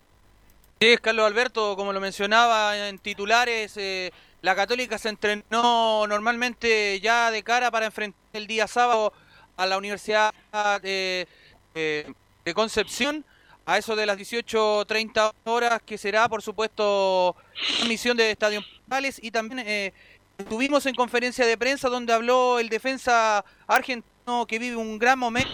Sí, es Carlos Alberto, como lo mencionaba en titulares, eh, la Católica se entrenó normalmente ya de cara para enfrentar el día sábado a la Universidad de, eh, de Concepción, a eso de las 18.30 horas, que será, por supuesto, transmisión de Estadio Portales y también eh, Estuvimos en conferencia de prensa donde habló el defensa argentino que vive un gran momento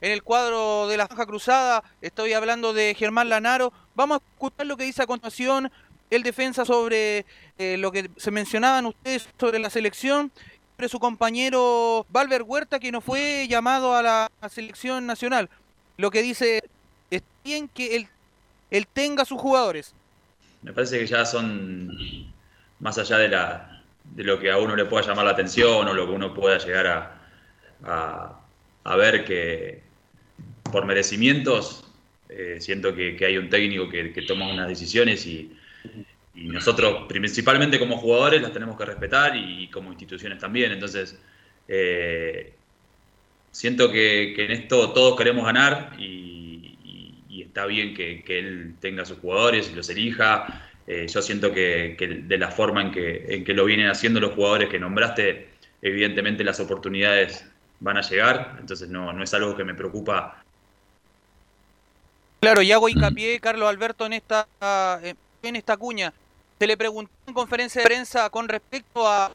en el cuadro de la Franja Cruzada. Estoy hablando de Germán Lanaro. Vamos a escuchar lo que dice a continuación el defensa sobre eh, lo que se mencionaban ustedes sobre la selección, su compañero Valver Huerta que no fue llamado a la selección nacional. Lo que dice es bien que él, tenga sus jugadores. Me parece que ya son más allá de la de lo que a uno le pueda llamar la atención o lo que uno pueda llegar a, a, ver que por merecimientos eh, siento que, hay un técnico que toma unas decisiones y, y, nosotros principalmente como jugadores las tenemos que respetar y, como instituciones también. Entonces, eh, siento que, que, en esto todos queremos ganar y, y está bien que, él tenga sus jugadores y los elija. Eh, yo siento que, de la forma en que, en que lo vienen haciendo los jugadores que nombraste, evidentemente las oportunidades van a llegar, entonces no, no es algo que me preocupa. Claro, y hago hincapié, Carlos Alberto, en esta, en esta cuña. Se le preguntó en conferencia de prensa con respecto a,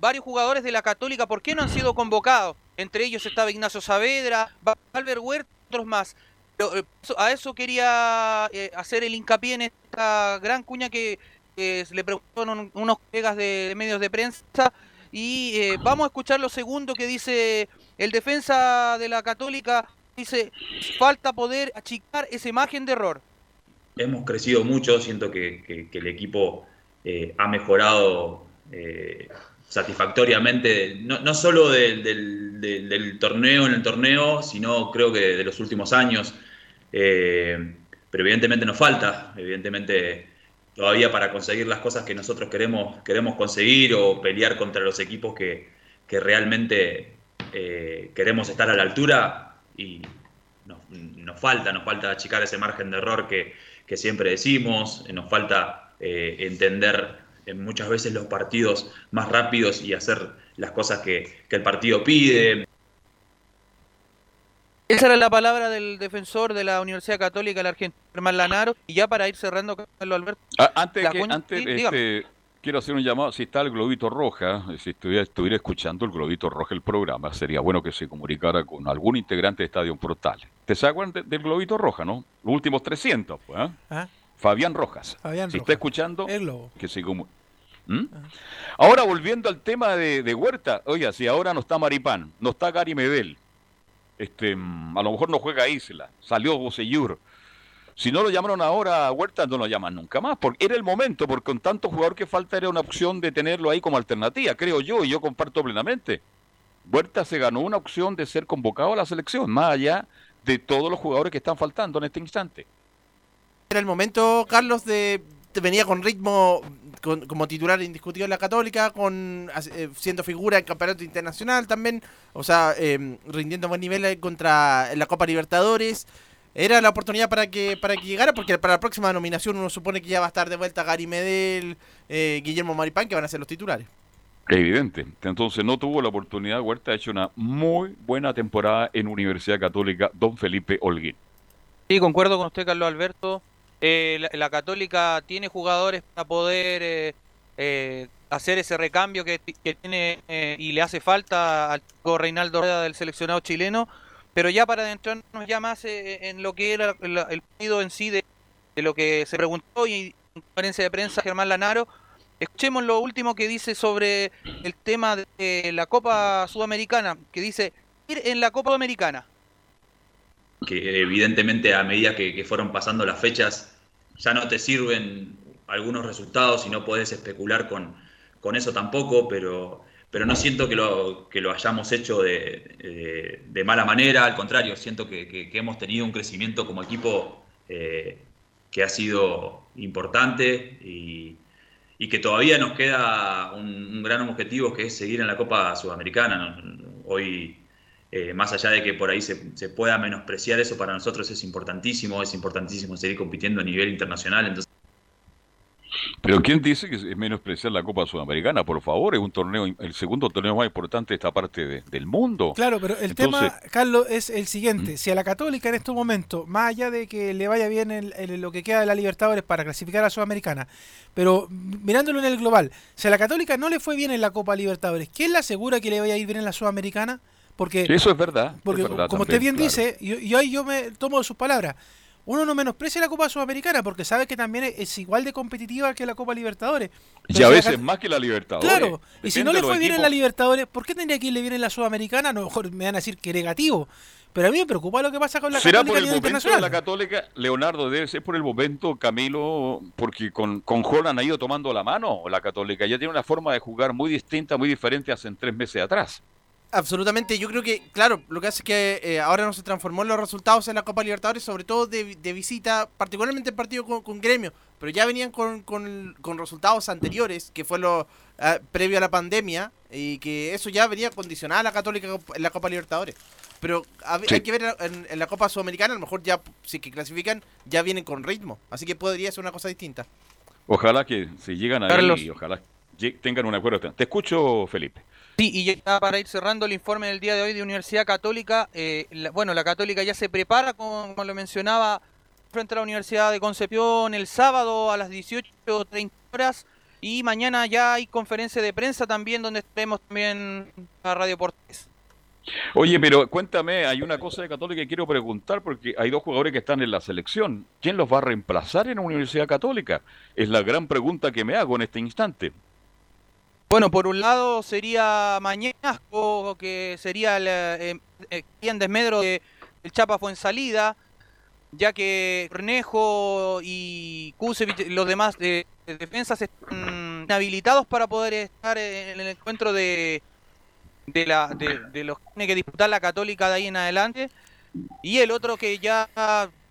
varios jugadores de la Católica por qué no han sido convocados. Entre ellos estaba Ignacio Saavedra, Albert Huerta otros más. Eh, a eso quería eh, hacer el hincapié en esta gran cuña que le preguntaron unos colegas de, de, medios de prensa. Y eh, vamos a escuchar lo segundo que dice el defensa de la Católica. Dice, falta poder achicar esa imagen de error hemos crecido mucho, siento que, que, el equipo eh, ha mejorado eh, satisfactoriamente, no, no solo del, del, torneo en el torneo, sino creo que de los últimos años. Eh, pero evidentemente nos falta, evidentemente todavía para conseguir las cosas que nosotros queremos, queremos conseguir o pelear contra los equipos que, que realmente queremos estar a la altura y nos, nos falta, nos falta achicar ese margen de error que, que siempre decimos, nos falta eh, entender muchas veces los partidos más rápidos y hacer las cosas que, que, el partido pide. Esa era la palabra del defensor de la Universidad Católica, el argentino Germán Lanaro. Y ya para ir cerrando, Carlos Alberto. Ah, antes, que, antes sí, este, quiero hacer un llamado. Si está el Globito Roja, si estuviera, estuviera, escuchando el Globito Roja el programa, sería bueno que se comunicara con algún integrante de Estadio Portal. ¿Te de, del Globito Roja, no? Los últimos 300, pues. ¿eh? ¿Ah? Fabián Rojas. Fabián si Rojas. está escuchando, que se comunique. ¿Mm? Ah. Ahora volviendo al tema de, de, Huerta, oiga, si ahora no está Maripán, no está Gary Medel, este, mm, a lo mejor no juega Isla, salió Bosellur. Si no lo llamaron ahora a Huerta, no lo llaman nunca más, porque era el momento, porque con tanto jugador que falta era una opción de tenerlo ahí como alternativa, creo yo, y yo comparto plenamente. Huerta se ganó una opción de ser convocado a la selección, más allá de todos los jugadores que están faltando en este instante. Era el momento, Carlos, de venía con ritmo como titular indiscutido en la Católica, con eh, siendo figura en campeonato internacional también, o sea, eh, rindiendo buen nivel contra en la Copa Libertadores. Era la oportunidad para que para que llegara, porque para la próxima nominación uno supone que ya va a estar de vuelta Gary Medel, eh, Guillermo Maripán, que van a ser los titulares. Evidente. Entonces no tuvo la oportunidad. Huerta ha hecho una muy buena temporada en Universidad Católica Don Felipe Holguín. Sí, concuerdo con usted, Carlos Alberto. Eh, la, la, Católica tiene jugadores para poder eh, eh, hacer ese recambio que, que tiene eh, y le hace falta al chico Reinaldo Rueda del seleccionado chileno. Pero ya para adentrarnos ya más eh, en lo que era el, partido en sí de, lo que se preguntó y en conferencia de prensa Germán Lanaro, escuchemos lo último que dice sobre el tema de la Copa Sudamericana, que dice ir en la Copa Sudamericana. Que evidentemente a medida que, fueron pasando las fechas ya no te sirven algunos resultados y no puedes especular con, con eso tampoco, pero pero no siento que lo, que lo hayamos hecho de, mala manera, al contrario, siento que, hemos tenido un crecimiento como equipo eh, que ha sido importante y, que todavía nos queda un, un, gran objetivo que es seguir en la Copa Sudamericana. Hoy, eh, más allá de que por ahí se, se, pueda menospreciar eso, para nosotros es importantísimo, es importantísimo seguir compitiendo a nivel internacional. Entonces... Pero ¿quién dice que es menospreciar la Copa Sudamericana? Por favor, es un torneo, el segundo torneo más importante de esta parte de- del mundo. Claro, pero el Entonces- tema, Carlos, es el siguiente. Si a la Católica en estos momentos, más allá de que le vaya bien en, en lo que queda de la Libertadores para clasificar a la Sudamericana, pero mirándolo en el global, si a la Católica no le fue bien en la Copa Libertadores, ¿quién le asegura que le vaya a ir bien en la Sudamericana? Porque, Eso es verdad. es porque verdad como usted bien claro. dice, y, y ahí yo me tomo sus palabras, uno no menosprecia la Copa Sudamericana porque sabe que también es, igual de competitiva que la Copa Libertadores. Y a veces más que la Libertadores. Claro, y si no le fue bien en la. Libertadores, ¿por qué tendría que irle bien en la Sudamericana? A lo mejor me van a decir que negativo. Pero a mí me preocupa lo que pasa con la ¿Será Católica por a el momento de la Católica, Leonardo? Debe ser por el momento, Camilo, porque con, con Holland ha ido tomando la mano la Católica. Ya tiene una forma de jugar muy distinta, muy diferente hace tres meses atrás. Absolutamente, yo creo que, claro, lo que hace es que eh, ahora no se transformó en los resultados en la Copa Libertadores, sobre todo de, de visita, particularmente el partido con, con Gremio, pero ya venían con, con- con resultados anteriores, que fue lo ah, previo a la pandemia, y que eso ya venía condicionada a la Católica en la Copa Libertadores. Pero a ver, Sí. hay que ver en, en la Copa Sudamericana, a lo mejor ya, si que clasifican, ya vienen con ritmo, así que podría ser una cosa distinta. Ojalá que se llegan a Carlos. y ojalá tengan un acuerdo. Te escucho, Felipe. Sí, y ya para ir cerrando el informe del día de hoy de Universidad Católica, eh, la- bueno, la Católica ya se prepara, como, lo mencionaba, frente a la Universidad de Concepción el sábado a las 18.30 horas y mañana ya hay conferencia de prensa también donde estaremos también a Radio Portes. Oye, pero cuéntame, hay una cosa de Católica que quiero preguntar porque hay dos jugadores que están en la selección. ¿Quién los va a reemplazar en la Universidad Católica? Es la gran pregunta que me hago en este instante. Bueno, por un lado sería Mañasco, que sería el, eh, eh, Desmedro de el Chapa fue en salida, ya que Cornejo y Kusevich, los demás de, de defensas están habilitados para poder estar en el encuentro de, de, la, de, de los que tiene que disputar la Católica de ahí en adelante. Y el otro que ya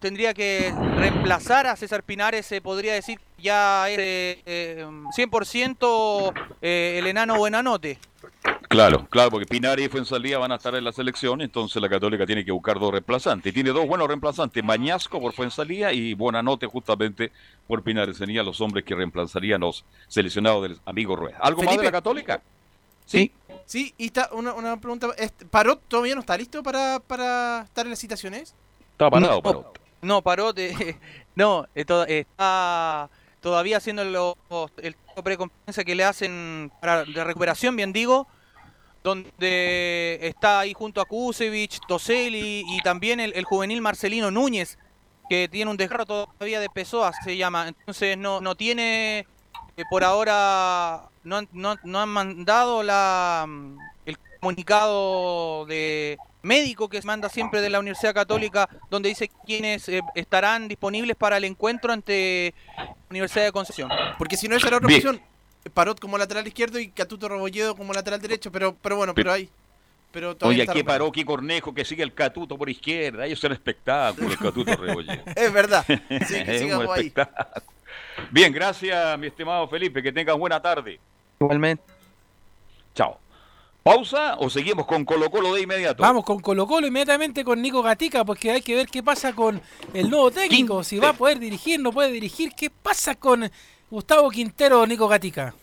tendría que reemplazar a César Pinares, se podría decir ya es eh, eh, 100% eh, el enano o enanote. Claro, claro, porque Pinari y Fuensalía van a estar en la selección, entonces la Católica tiene que buscar dos reemplazantes. Y Tiene dos buenos reemplazantes, Mañasco por Fuensalía y Buenanote justamente por Pinares. Serían los hombres que reemplazarían los seleccionados del amigo Rueda. ¿Algo más de la Católica? Sí. Sí, y está una, una pregunta, ¿Parot todavía no está listo para, para estar en las citaciones? Está parado, No, parado. No, paró, de- no, eh, to- está todavía haciendo lo- el precompetencia que le hacen para, de recuperación, bien digo, donde está ahí junto a Kusevich, Toseli y también el, juvenil Marcelino Núñez, que tiene un desgarro todavía de Pessoa, se llama. Entonces no, no tiene, eh, por ahora, no, no, no han mandado la, comunicado de médico que se manda siempre de la Universidad Católica, donde dice quiénes eh, estarán disponibles para el encuentro ante la Universidad de Concepción. Porque si no, esa era otra opción. Parot como lateral izquierdo y Catuto Rebolledo como lateral derecho, pero, pero bueno, pero ahí. Pero todavía Oye, está aquí paró, aquí Cornejo, que sigue el Catuto por izquierda. Ellos son espectáculo, el Catuto Rebolledo. Es verdad. Sí, que es un sigamos ahí. espectáculo. Bien, gracias, mi estimado Felipe. Que tengas buena tarde. Igualmente. Chao. ¿Pausa o seguimos con Colo Colo de inmediato? Vamos con Colo Colo inmediatamente con Nico Gatica, porque hay que ver qué pasa con el nuevo técnico, si va a poder dirigir, no puede dirigir, qué pasa con Gustavo Quintero o Nico Gatica.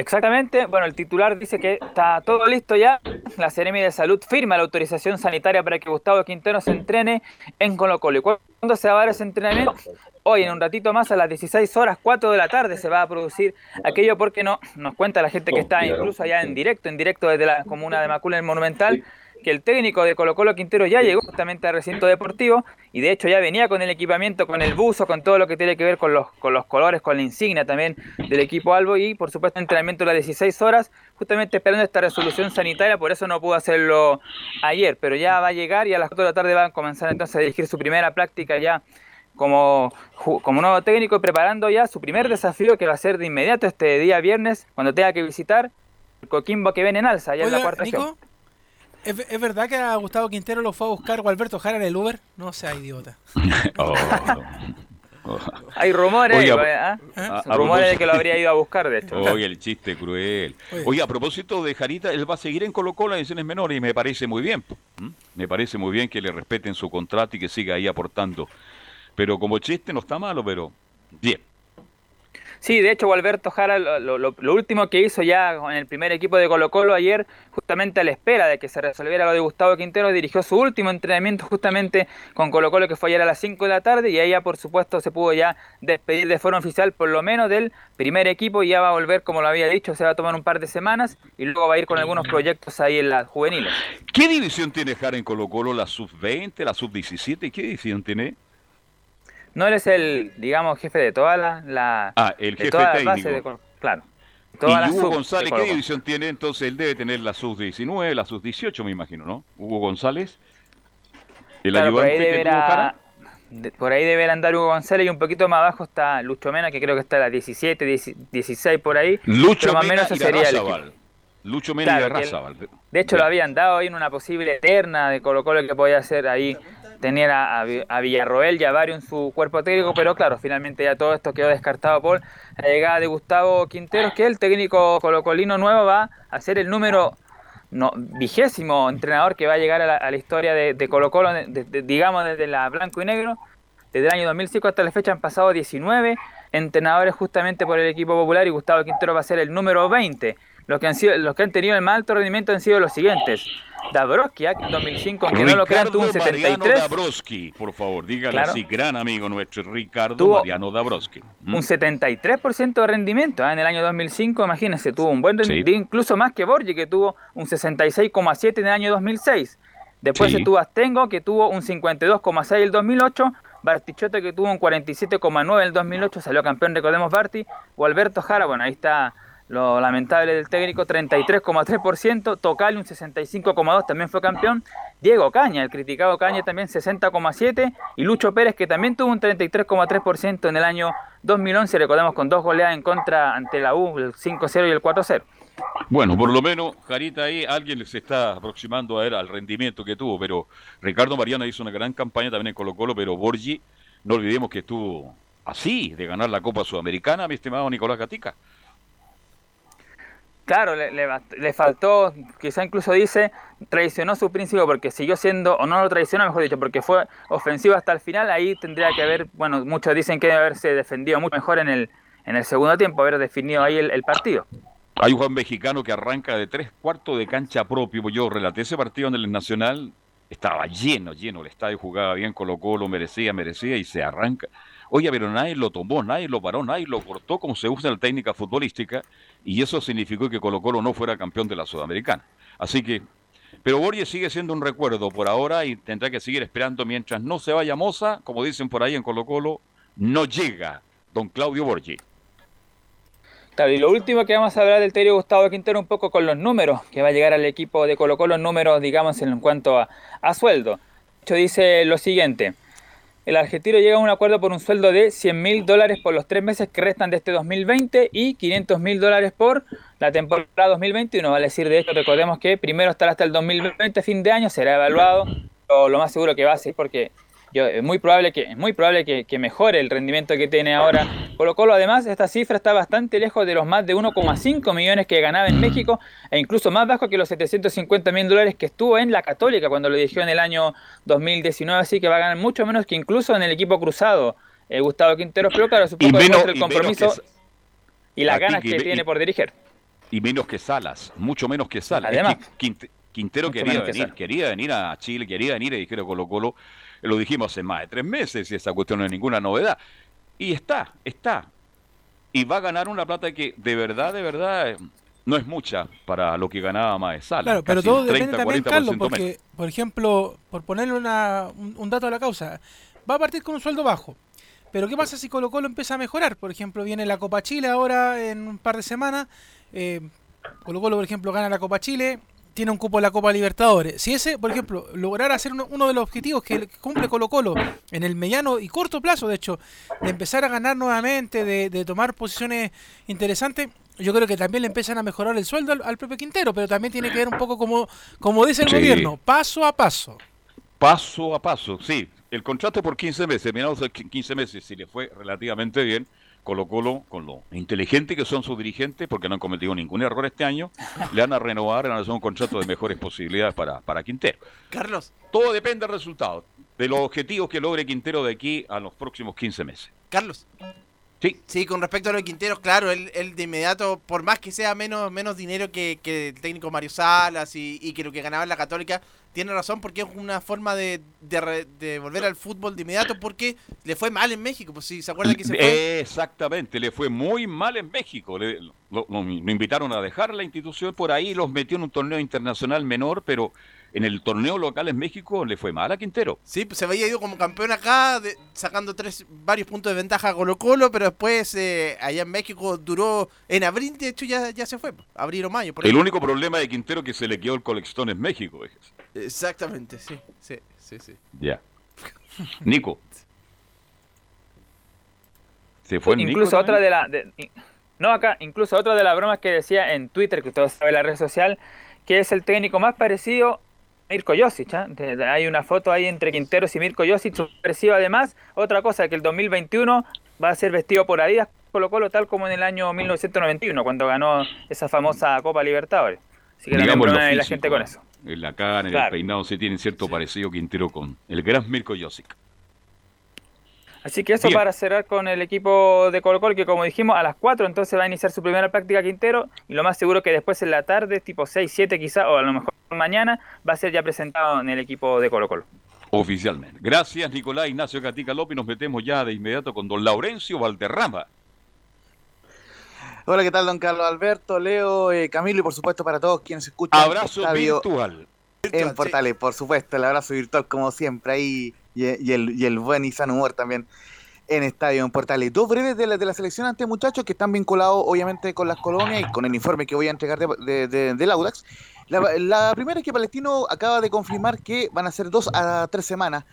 Exactamente, bueno, el titular dice que está todo listo ya. La Seremi de Salud firma la autorización sanitaria para que Gustavo Quintero se entrene en Colo Colo. ¿Y cuándo se va a dar ese entrenamiento? Hoy, en un ratito más, a las 16 horas 4 de la tarde, se va a producir aquello porque no nos cuenta la gente que está incluso allá en directo, en directo desde la comuna de Macula, en Monumental, que el técnico de Colo Colo Quintero ya llegó justamente al recinto deportivo y de hecho ya venía con el equipamiento, con el buzo, con todo lo que tiene que ver con los, con los colores, con la insignia también del equipo Albo y por supuesto entrenamiento a las 16 horas, justamente esperando esta resolución sanitaria, por eso no pudo hacerlo ayer, pero ya va a llegar y a las 4 de la tarde va a comenzar entonces a dirigir su primera práctica ya como, como nuevo técnico y preparando ya su primer desafío que va a ser de inmediato este día viernes cuando tenga que visitar el Coquimbo que ven en alza, ya en la cuarta Nico, región. ¿Es, es verdad que a Gustavo Quintero lo fue a buscar Gualberto Jara en el Uber? No sea idiota. Oh. Hay rumores, Oiga, ¿eh? ¿Ah? a- a rumores de que lo habría ido a buscar, de hecho. Oye, el chiste cruel. Oye. Oye, a propósito de Jarita, él va a seguir en Colo Colo en ediciones menores y me parece muy bien. ¿m? Me parece muy bien que le respeten su contrato y que siga ahí aportando. Pero como chiste no está malo, pero bien. Sí, de hecho, Alberto Jara, lo, lo, lo, último que hizo ya en el primer equipo de Colo Colo ayer, justamente a la espera de que se resolviera lo de Gustavo Quintero, dirigió su último entrenamiento justamente con Colo Colo, que fue ayer a las 5 de la tarde, y ahí ya, por supuesto, se pudo ya despedir de forma oficial, por lo menos del primer equipo, y ya va a volver, como lo había dicho, se va a tomar un par de semanas, y luego va a ir con algunos proyectos ahí en las juveniles. ¿Qué división tiene Jara en Colo Colo? ¿La sub-20, la sub-17? ¿Qué división tiene? No eres el, digamos, jefe de toda la... la ah, el jefe técnico. De, claro. Toda ¿Y Hugo González qué división tiene? Entonces él debe tener la sub-19, la sub-18, me imagino, ¿no? Hugo González. El claro, ayudante por ahí, deberá, de, por ahí deberá andar Hugo González y un poquito más abajo está Lucho Mena, que creo que está a la 17, 16 por ahí. Lucho más Mena menos y sería el Lucho Mena claro, y Razabal. De hecho, lo habían dado ahí en una posible eterna de Colo Colo que podía hacer ahí tenían a, a, Villarroel y a Vario en su cuerpo técnico, pero claro, finalmente ya todo esto quedó descartado por la llegada de Gustavo Quinteros, que el técnico colocolino nuevo va a ser el número no, vigésimo entrenador que va a llegar a la, historia de, de Colo Colo, digamos desde la blanco y negro. Desde el año 2005 hasta la fecha han pasado 19 entrenadores justamente por el equipo popular y Gustavo Quintero va a ser el número 20. Los que han, sido, los que han tenido el más alto rendimiento han sido los siguientes. Dabrowski, en 2005, aunque no lo crean, tuvo un 73. Mariano Dabrowski, por favor, dígale así, gran amigo nuestro, Ricardo Mariano Dabrowski. ¿Mm? Un 73% de rendimiento ¿eh? en el año 2005, imagínense, tuvo un buen rendimiento, incluso más que Borgi, que tuvo un 66,7 en el año 2006. Después se tuvo Astengo, que tuvo un 52,6 en el 2008. Bartichotto, que tuvo un 47,9 en el 2008, salió campeón, recordemos Barti. O Alberto Jara, bueno, ahí está lo lamentable del técnico, 33,3%. Tocal, un 65,2%, también fue campeón. Diego Caña, el criticado Caña, también 60,7%. Y Lucho Pérez, que también tuvo un 33,3% en el año 2011. Recordemos con dos goleadas en contra ante la U, el 5-0 y el 4-0. Bueno, por lo menos, Jarita, ahí alguien se está aproximando a él al rendimiento que tuvo, pero Ricardo Mariana hizo una gran campaña también en Colo Colo, pero Borgi, no olvidemos que estuvo así de ganar la Copa Sudamericana, mi estimado Nicolás Gatica. Claro, le, le, faltó, quizá incluso dice, traicionó su principio porque siguió siendo, o no lo traicionó, mejor dicho, porque fue ofensivo hasta el final, ahí tendría que haber, bueno, muchos dicen que debe haberse defendido mucho mejor en el, en el segundo tiempo, haber definido ahí el, partido. Hay un Juan mexicano que arranca de tres cuartos de cancha propio, yo relaté ese partido en el Nacional, estaba lleno, lleno, el estadio jugaba bien, colocó, lo merecía, merecía y se arranca. Oye, pero nadie lo tomó, nadie lo paró, nadie lo cortó como se usa en la técnica futbolística y eso significó que Colo Colo no fuera campeón de la Sudamericana. Así que, pero Borges sigue siendo un recuerdo por ahora y tendrá que seguir esperando mientras no se vaya Moza, como dicen por ahí en Colo Colo, no llega don Claudio Borges. Claro, y lo último que vamos a hablar del Terio Gustavo Quintero un poco con los números que va a llegar al equipo de Colo Colo, números digamos en cuanto a, a sueldo. De dice lo siguiente, el argentino llega a un acuerdo por un sueldo de 100 mil dólares por los tres meses que restan de este 2020 y 500 mil dólares por la temporada 2021. Vale decir, de hecho, recordemos que primero estará hasta el 2020, fin de año, será evaluado. Lo, lo más seguro que va a ser porque yo, es muy probable, que, es muy probable que, mejore el rendimiento que tiene ahora Colo Colo. Además, esta cifra está bastante lejos de los más de 1,5 millones que ganaba en México e incluso más bajo que los 750 mil dólares que estuvo en la Católica cuando lo dirigió en el año 2019. Así que va a ganar mucho menos que incluso en el equipo cruzado eh, Gustavo Quintero. Pero claro, supongo que el compromiso y, las ganas que, tiene por dirigir. Y menos que Salas, mucho menos que Salas. Además, Quintero quería venir, quería venir a Chile, quería venir a dijeron Colo Colo lo dijimos hace más de tres meses y esa cuestión no es ninguna novedad. Y está, está. Y va a ganar una plata que de verdad, de verdad, no es mucha para lo que ganaba más Sala. Claro, pero todo depende también, Carlos, porque, por ejemplo, por ponerle una, un, dato a la causa, va a partir con un sueldo bajo. Pero ¿qué pasa si Colo Colo empieza a mejorar? Por ejemplo, viene la Copa Chile ahora en un par de semanas. Eh, Colo Colo, por ejemplo, gana la Copa Chile, tiene un cupo en la Copa Libertadores. Si ese, por ejemplo, lograr hacer uno, de los objetivos que cumple Colo Colo en el mediano y corto plazo, de hecho, de empezar a ganar nuevamente, de, tomar posiciones interesantes, yo creo que también le empiezan a mejorar el sueldo al, propio Quintero, pero también tiene que ver un poco como, como dice el gobierno, paso a paso. Paso a paso, sí. El contrato por 15 meses, terminados 15 meses, si le fue relativamente bien, Colo Colo, con lo inteligente que son sus dirigentes, porque no han cometido ningún error este año, le van a renovar, van a hacer un contrato de mejores posibilidades para, para Quintero. Carlos. Todo depende del resultado, de los objetivos que logre Quintero de aquí a los próximos 15 meses. Carlos. Sí. Sí, con respecto a lo de Quinteros, claro, él, él de inmediato, por más que sea menos, menos dinero que, que el técnico Mario Salas y, y que lo que ganaba en la Católica, tiene razón porque es una forma de, de, re- de volver al fútbol de inmediato porque le fue mal en México. Pues si se acuerdan que se fue. Exactamente, le fue muy mal en México. Le- lo, lo- lo invitaron a dejar la institución por ahí, los metió en un torneo internacional menor, pero en el torneo local en México le fue mal a Quintero. Sí, pues se había ido como campeón acá, de- sacando tres varios puntos de ventaja a Colo Colo, pero después eh, allá en México duró, en abril de hecho ya, ya se fue, abril o mayo. Por El ahí. único problema de Quintero es que se le quedó el colectón en México. fíjese. Exactamente, sí, sí, sí, sí. Ya. Nico. Se fue Nico incluso otra de la de- no acá incluso otra de las bromas que decía en Twitter que todos saben la red social que es el técnico más parecido Mirko Josic de- hay una foto ahí entre Quinteros y Mirko Josic parecido además. Otra cosa que el 2021 va a ser vestido por Adidas Colo Colo tal como en el año 1991 cuando ganó esa famosa Copa Libertadores. Así que Digamos la físico, gente con eso. En la cara, en el peinado, se tiene cierto parecido Quintero con el gran Mirko Josic. Así que eso Bien. para cerrar con el equipo de Colo Colo, que como dijimos, a las 4 entonces va a iniciar su primera práctica Quintero, y lo más seguro que después en la tarde, tipo 6, 7 quizá, o a lo mejor mañana, va a ser ya presentado en el equipo de Colo Colo. Oficialmente. Gracias, Nicolás Ignacio Gatica López. Nos metemos ya de inmediato con don Laurencio Valderrama. Hola, ¿qué tal, don Carlos Alberto, Leo, eh, Camilo y por supuesto para todos quienes escuchan. Abrazo Estadio virtual. En Portales, por supuesto, el abrazo virtual como siempre ahí y, y el, y el buen y sano humor también en Estadio en Portales. Dos breves de la, de la selección ante muchachos que están vinculados obviamente con las colonias y con el informe que voy a entregar de, de- de- del Audax. La primera es que Palestino acaba de confirmar que van a ser dos a tres semanas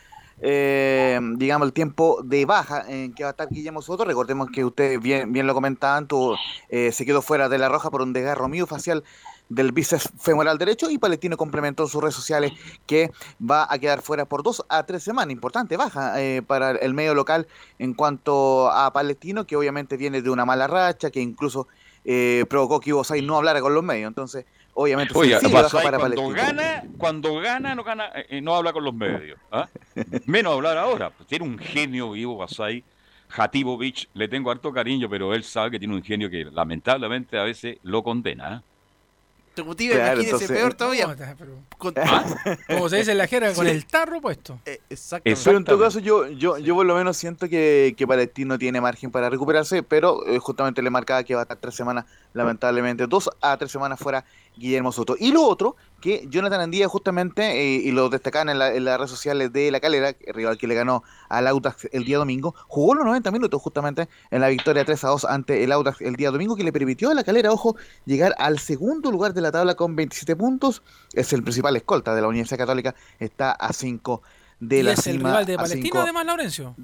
eh, digamos, el tiempo de baja en que va a estar Guillermo Soto. Recordemos que ustedes bien, bien lo comentaban, tuvo, eh, se quedó fuera de la roja por un desgarro facial del bíceps femoral derecho y Palestino complementó en sus redes sociales que va a quedar fuera por dos a tres semanas. Importante baja eh, para el medio local en cuanto a Palestino, que obviamente viene de una mala racha, que incluso eh, provocó que Ibosay no hablara con los medios. Entonces, obviamente, Oiga, para cuando gana, cuando gana, no gana, eh, eh, no habla con los medios. ¿ah? Menos hablar ahora. Pues tiene un genio Ivo Basay. Jatibovich, le tengo harto cariño, pero él sabe que tiene un genio que lamentablemente a veces lo condena. ¿ah? Ejecutiva, Claro, entonces- peor todavía. Está, pero- Con- Como se dice en la jerga, con Sí. el tarro puesto. Eh, exactamente. Pero en todo caso, yo, yo, yo por lo menos siento que, que Palestino tiene margen para recuperarse, pero eh, justamente le marcaba que va a estar tres semanas, lamentablemente, dos a tres semanas fuera Guillermo Soto. Y lo otro, que Jonathan Andía justamente, eh, y lo destacaban en, la- en las redes sociales de La Calera, el rival que le ganó al Audax el día domingo, jugó los 90 minutos justamente en la victoria 3 a 2 ante el Audax el día domingo, que le permitió a La Calera, ojo, llegar al segundo lugar de la tabla con 27 puntos. Es el principal escolta de la Universidad Católica, está a 5 de y la es el cima, rival de a Palestino, cinco- además, Laurencio.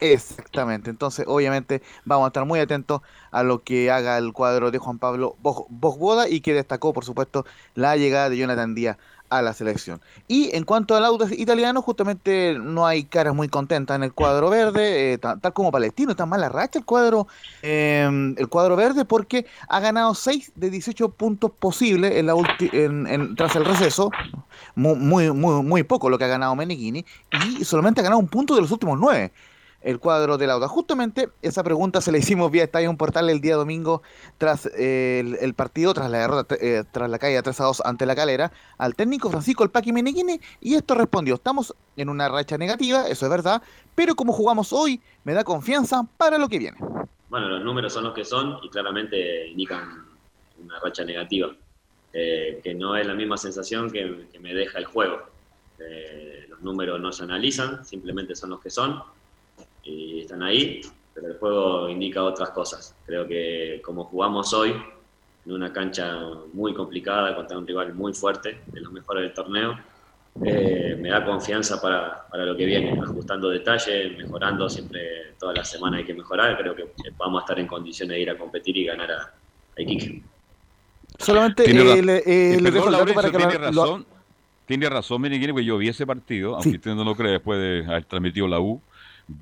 Exactamente, entonces obviamente vamos a estar muy atentos a lo que haga el cuadro de Juan Pablo Bojboda y que destacó por supuesto la llegada de Jonathan Díaz a la selección. Y en cuanto al Audax italiano, justamente no hay caras muy contentas en el cuadro verde, eh, ta- tal, como Palestino, está mala racha el cuadro, eh, el cuadro verde porque ha ganado 6 de 18 puntos posibles en la en- en- tras el receso, muy, muy, muy, muy poco lo que ha ganado Meneghini, y solamente ha ganado un punto de los últimos 9 el cuadro del Auda. Justamente esa pregunta se la hicimos vía Estadio Portal el día domingo tras eh, el, partido, tras la derrota, eh, tras la caída 3 a 2 ante la calera, al técnico Francisco El Paqui Meneghini, y esto respondió, estamos en una racha negativa, eso es verdad, pero como jugamos hoy, me da confianza para lo que viene. Bueno, los números son los que son y claramente indican una racha negativa, eh, que no es la misma sensación que, me deja el juego. Los números no se analizan, simplemente son los que son y están ahí, pero el juego indica otras cosas. Creo que como jugamos hoy, en una cancha muy complicada contra un rival muy fuerte, de los mejores del torneo, eh, me da confianza para, para lo que viene, ajustando detalles, mejorando, siempre toda la semana hay que mejorar, creo que vamos a estar en condiciones de ir a competir y ganar a, a Iquique. Solamente eh, le, eh, Eh, dejo el dato Laurencio, para que tiene lo- lo- razón, tiene razón, porque yo vi ese partido, aunque usted no lo cree después de haber transmitido la U,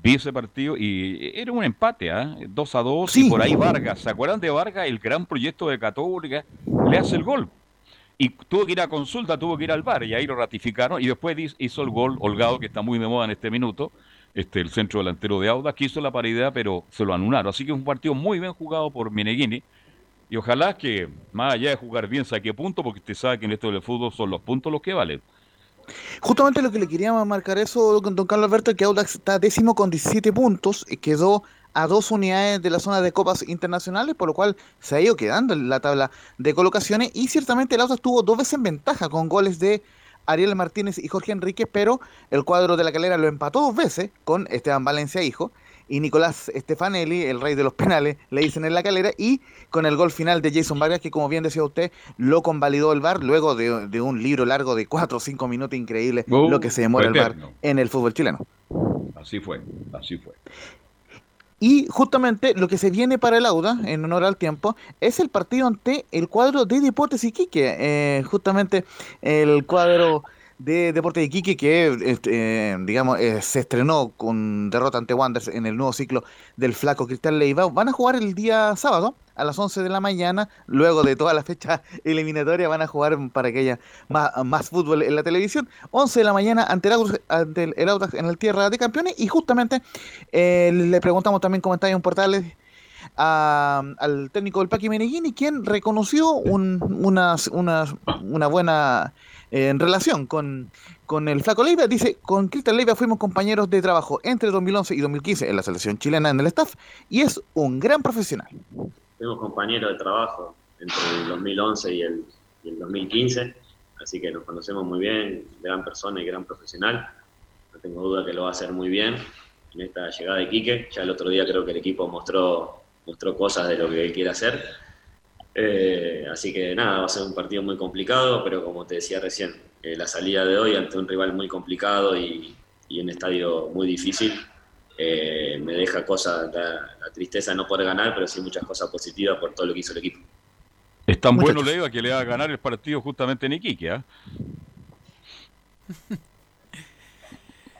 vi ese partido y era un empate, ¿ah? 2 a 2 y por ahí Vargas, ¿se acuerdan de Vargas? El gran proyecto de Católica, le hace el gol. Y tuvo que ir a consulta, tuvo que ir al bar y ahí lo ratificaron y después hizo el gol Holgado, que está muy de moda en este minuto, este, el centro delantero de Auda, que hizo la paridad, pero se lo anularon. Así que es un partido muy bien jugado por Meneghini. Y ojalá que, más allá de jugar bien, saque punto, porque usted sabe que en esto del fútbol son los puntos los que valen. Justamente lo que le quería marcar eso, don Carlos Alberto, que Audax está décimo con 17 puntos y quedó a dos unidades de la zona de copas internacionales, por lo cual se ha ido quedando en la tabla de colocaciones. Y ciertamente el Audax tuvo dos veces en ventaja con goles de Ariel Martínez y Jorge Enrique, pero el cuadro de la calera lo empató dos veces con Esteban Valencia, hijo, y Nicolás Stefanelli, el rey de los penales, le dicen en la calera, y con el gol final de Jason Vargas, que como bien decía usted, lo convalidó el VAR luego de, un libro largo de cuatro o cinco minutos increíble, Uh, lo que se demora el VAR en el fútbol chileno. Así fue, así fue. Y justamente lo que se viene para el Auda, en honor al tiempo, es el partido ante el cuadro de Deportes Iquique. Eh, justamente el cuadro de Deportes Iquique que, eh, digamos, eh, se estrenó con derrota ante Wanderers en el nuevo ciclo del flaco Cristal Leiva. Van a jugar el día sábado a las 11 de la mañana, luego de toda la fecha eliminatoria, van a jugar para que haya más, más fútbol en la televisión. 11 de la mañana ante el Audax, ante el, el en el Tierra de Campeones y justamente eh, le preguntamos también cómo está en portales al técnico del Paqui Meneghini, quien reconoció un- una, una, una buena eh, relación con, con el Flaco Leiva. Dice, con Cristian Leiva fuimos compañeros de trabajo entre 2011 y 2015 en la selección chilena en el staff y es un gran profesional. Fuimos compañeros de trabajo entre el 2011 y el, y el 2015, así que nos conocemos muy bien, gran persona y gran profesional. No tengo duda que lo va a hacer muy bien en esta llegada de Quique. Ya el otro día creo que el equipo mostró, mostró cosas de lo que él quiere hacer. Eh, así que nada, va a ser un partido muy complicado, pero como te decía recién, eh, la salida de hoy ante un rival muy complicado y, y un estadio muy difícil eh, me deja cosas, la, la tristeza de no poder ganar, pero sí muchas cosas positivas por todo lo que hizo el equipo. Es tan Muchachos. bueno Leiva que le va a ganar el partido justamente en Iquique, ¿ah?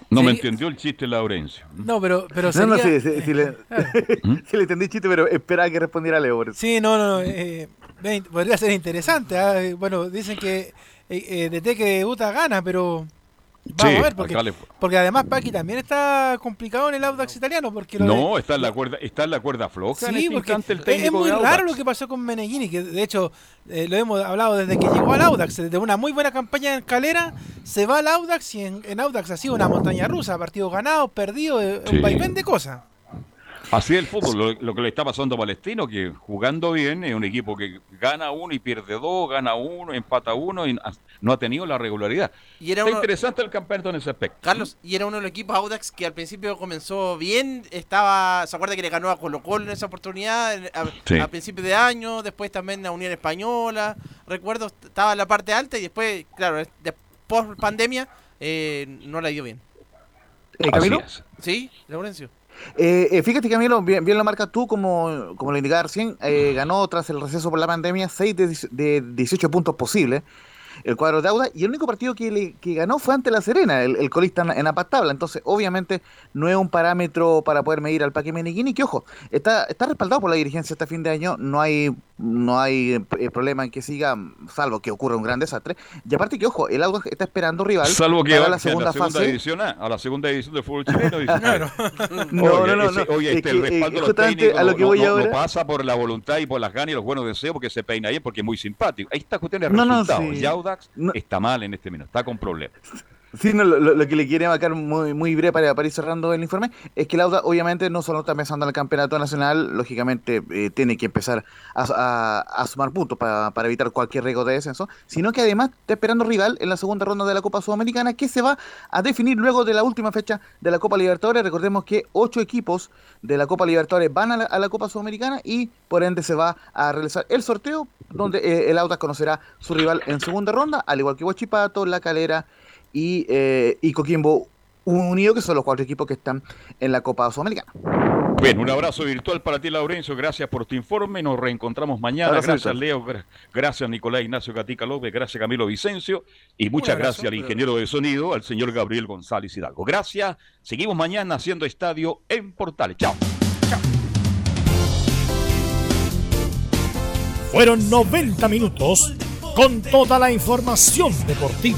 No me entendió el chiste Laurencio. No, pero, pero No, no, sería- sí, sí, sí le, ¿Mm? sí le entendí chiste, pero esperaba que respondiera Leo. por eso. Sí, no, no, no, eh, podría ser interesante. ah, eh, Bueno, dicen que eh, eh, DT que debuta gana, pero vamos Sí, a ver, porque, porque además Paqui también está complicado en el Audax italiano. Porque de- No, está en la cuerda, está en la cuerda floja en Sí, este porque instante el es- técnico es muy de raro lo que pasó con Meneghini, que de hecho eh, lo hemos hablado desde que llegó al Audax, desde una muy buena campaña en Calera, se va al Audax y en, en Audax ha sido una montaña rusa, partidos ganados, perdidos, eh, Sí. un vaivén de cosas. Así es el fútbol, lo, lo que le está pasando a Palestino, que jugando bien es un equipo que gana uno y pierde dos, gana uno, empata uno y no ha tenido la regularidad. Y era Está uno- interesante el campeonato en ese aspecto. Carlos, y era uno de los equipos Audax que al principio comenzó bien, estaba, ¿se acuerda que le ganó a Colo Colo en esa oportunidad? A, Sí. a principios de año, después también a Unión Española, recuerdo, estaba en la parte alta y después, claro, después pandemia, eh, no la dio bien. Eh, Camilo. ¿Sí, Laurencio? Eh, eh, fíjate, Camilo, bien, bien lo marcas tú, como, como lo indicaba recién, eh, ganó tras el receso por la pandemia 6 de, de 18 puntos posibles el cuadro de Auda, y el único partido que, le- que ganó fue ante La Serena, el, colista en, en la tabla. Entonces, obviamente, no es un parámetro para poder medir al Paque Meneghini, que ojo, está, está respaldado por la dirigencia este fin de año, no hay, no hay eh, problema en que siga, salvo que ocurra un gran desastre. Y aparte que, ojo, el Auda está esperando rival Salvo que para va la a segunda, la segunda fase. división A, a la segunda división del fútbol chileno. dice, No, no, no, no, oye, es este, el eh, respaldo de los justamente técnicos a lo no- que voy no, no ahora- pasa por la voluntad y por las ganas y los buenos deseos porque se peina bien porque es muy simpático. Ahí está cuestión de No, no, resultados. sí. Y Audax está mal en este minuto, está con problemas. Sí, no, lo, lo- que le quiere marcar muy, muy breve para, para ir cerrando el informe es que Lauda obviamente no solo está pensando en el campeonato nacional, lógicamente eh, tiene que empezar a, a- sumar puntos para, para evitar cualquier riesgo de descenso, sino que además está esperando rival en la segunda ronda de la Copa Sudamericana que se va a definir luego de la última fecha de la Copa Libertadores. Recordemos que ocho equipos de la Copa Libertadores van a la, a la Copa Sudamericana y por ende se va a realizar el sorteo donde eh, el Audax conocerá su rival en segunda ronda, al igual que Huachipato, La Calera y, eh, y Coquimbo Unido, que son los cuatro equipos que están en la Copa Sudamericana. Bien, un abrazo virtual para ti, Laurencio. Gracias por tu informe. Nos reencontramos mañana. Abrazo gracias. Leo. Gra- Gracias, Nicolás Ignacio Gatica López. Gracias, Camilo Vicencio. Y muchas abrazo, gracias al ingeniero de sonido, al señor Gabriel González Hidalgo. Gracias. Seguimos mañana haciendo estadio en Portales. Chao. Fueron 90 minutos con toda la información deportiva.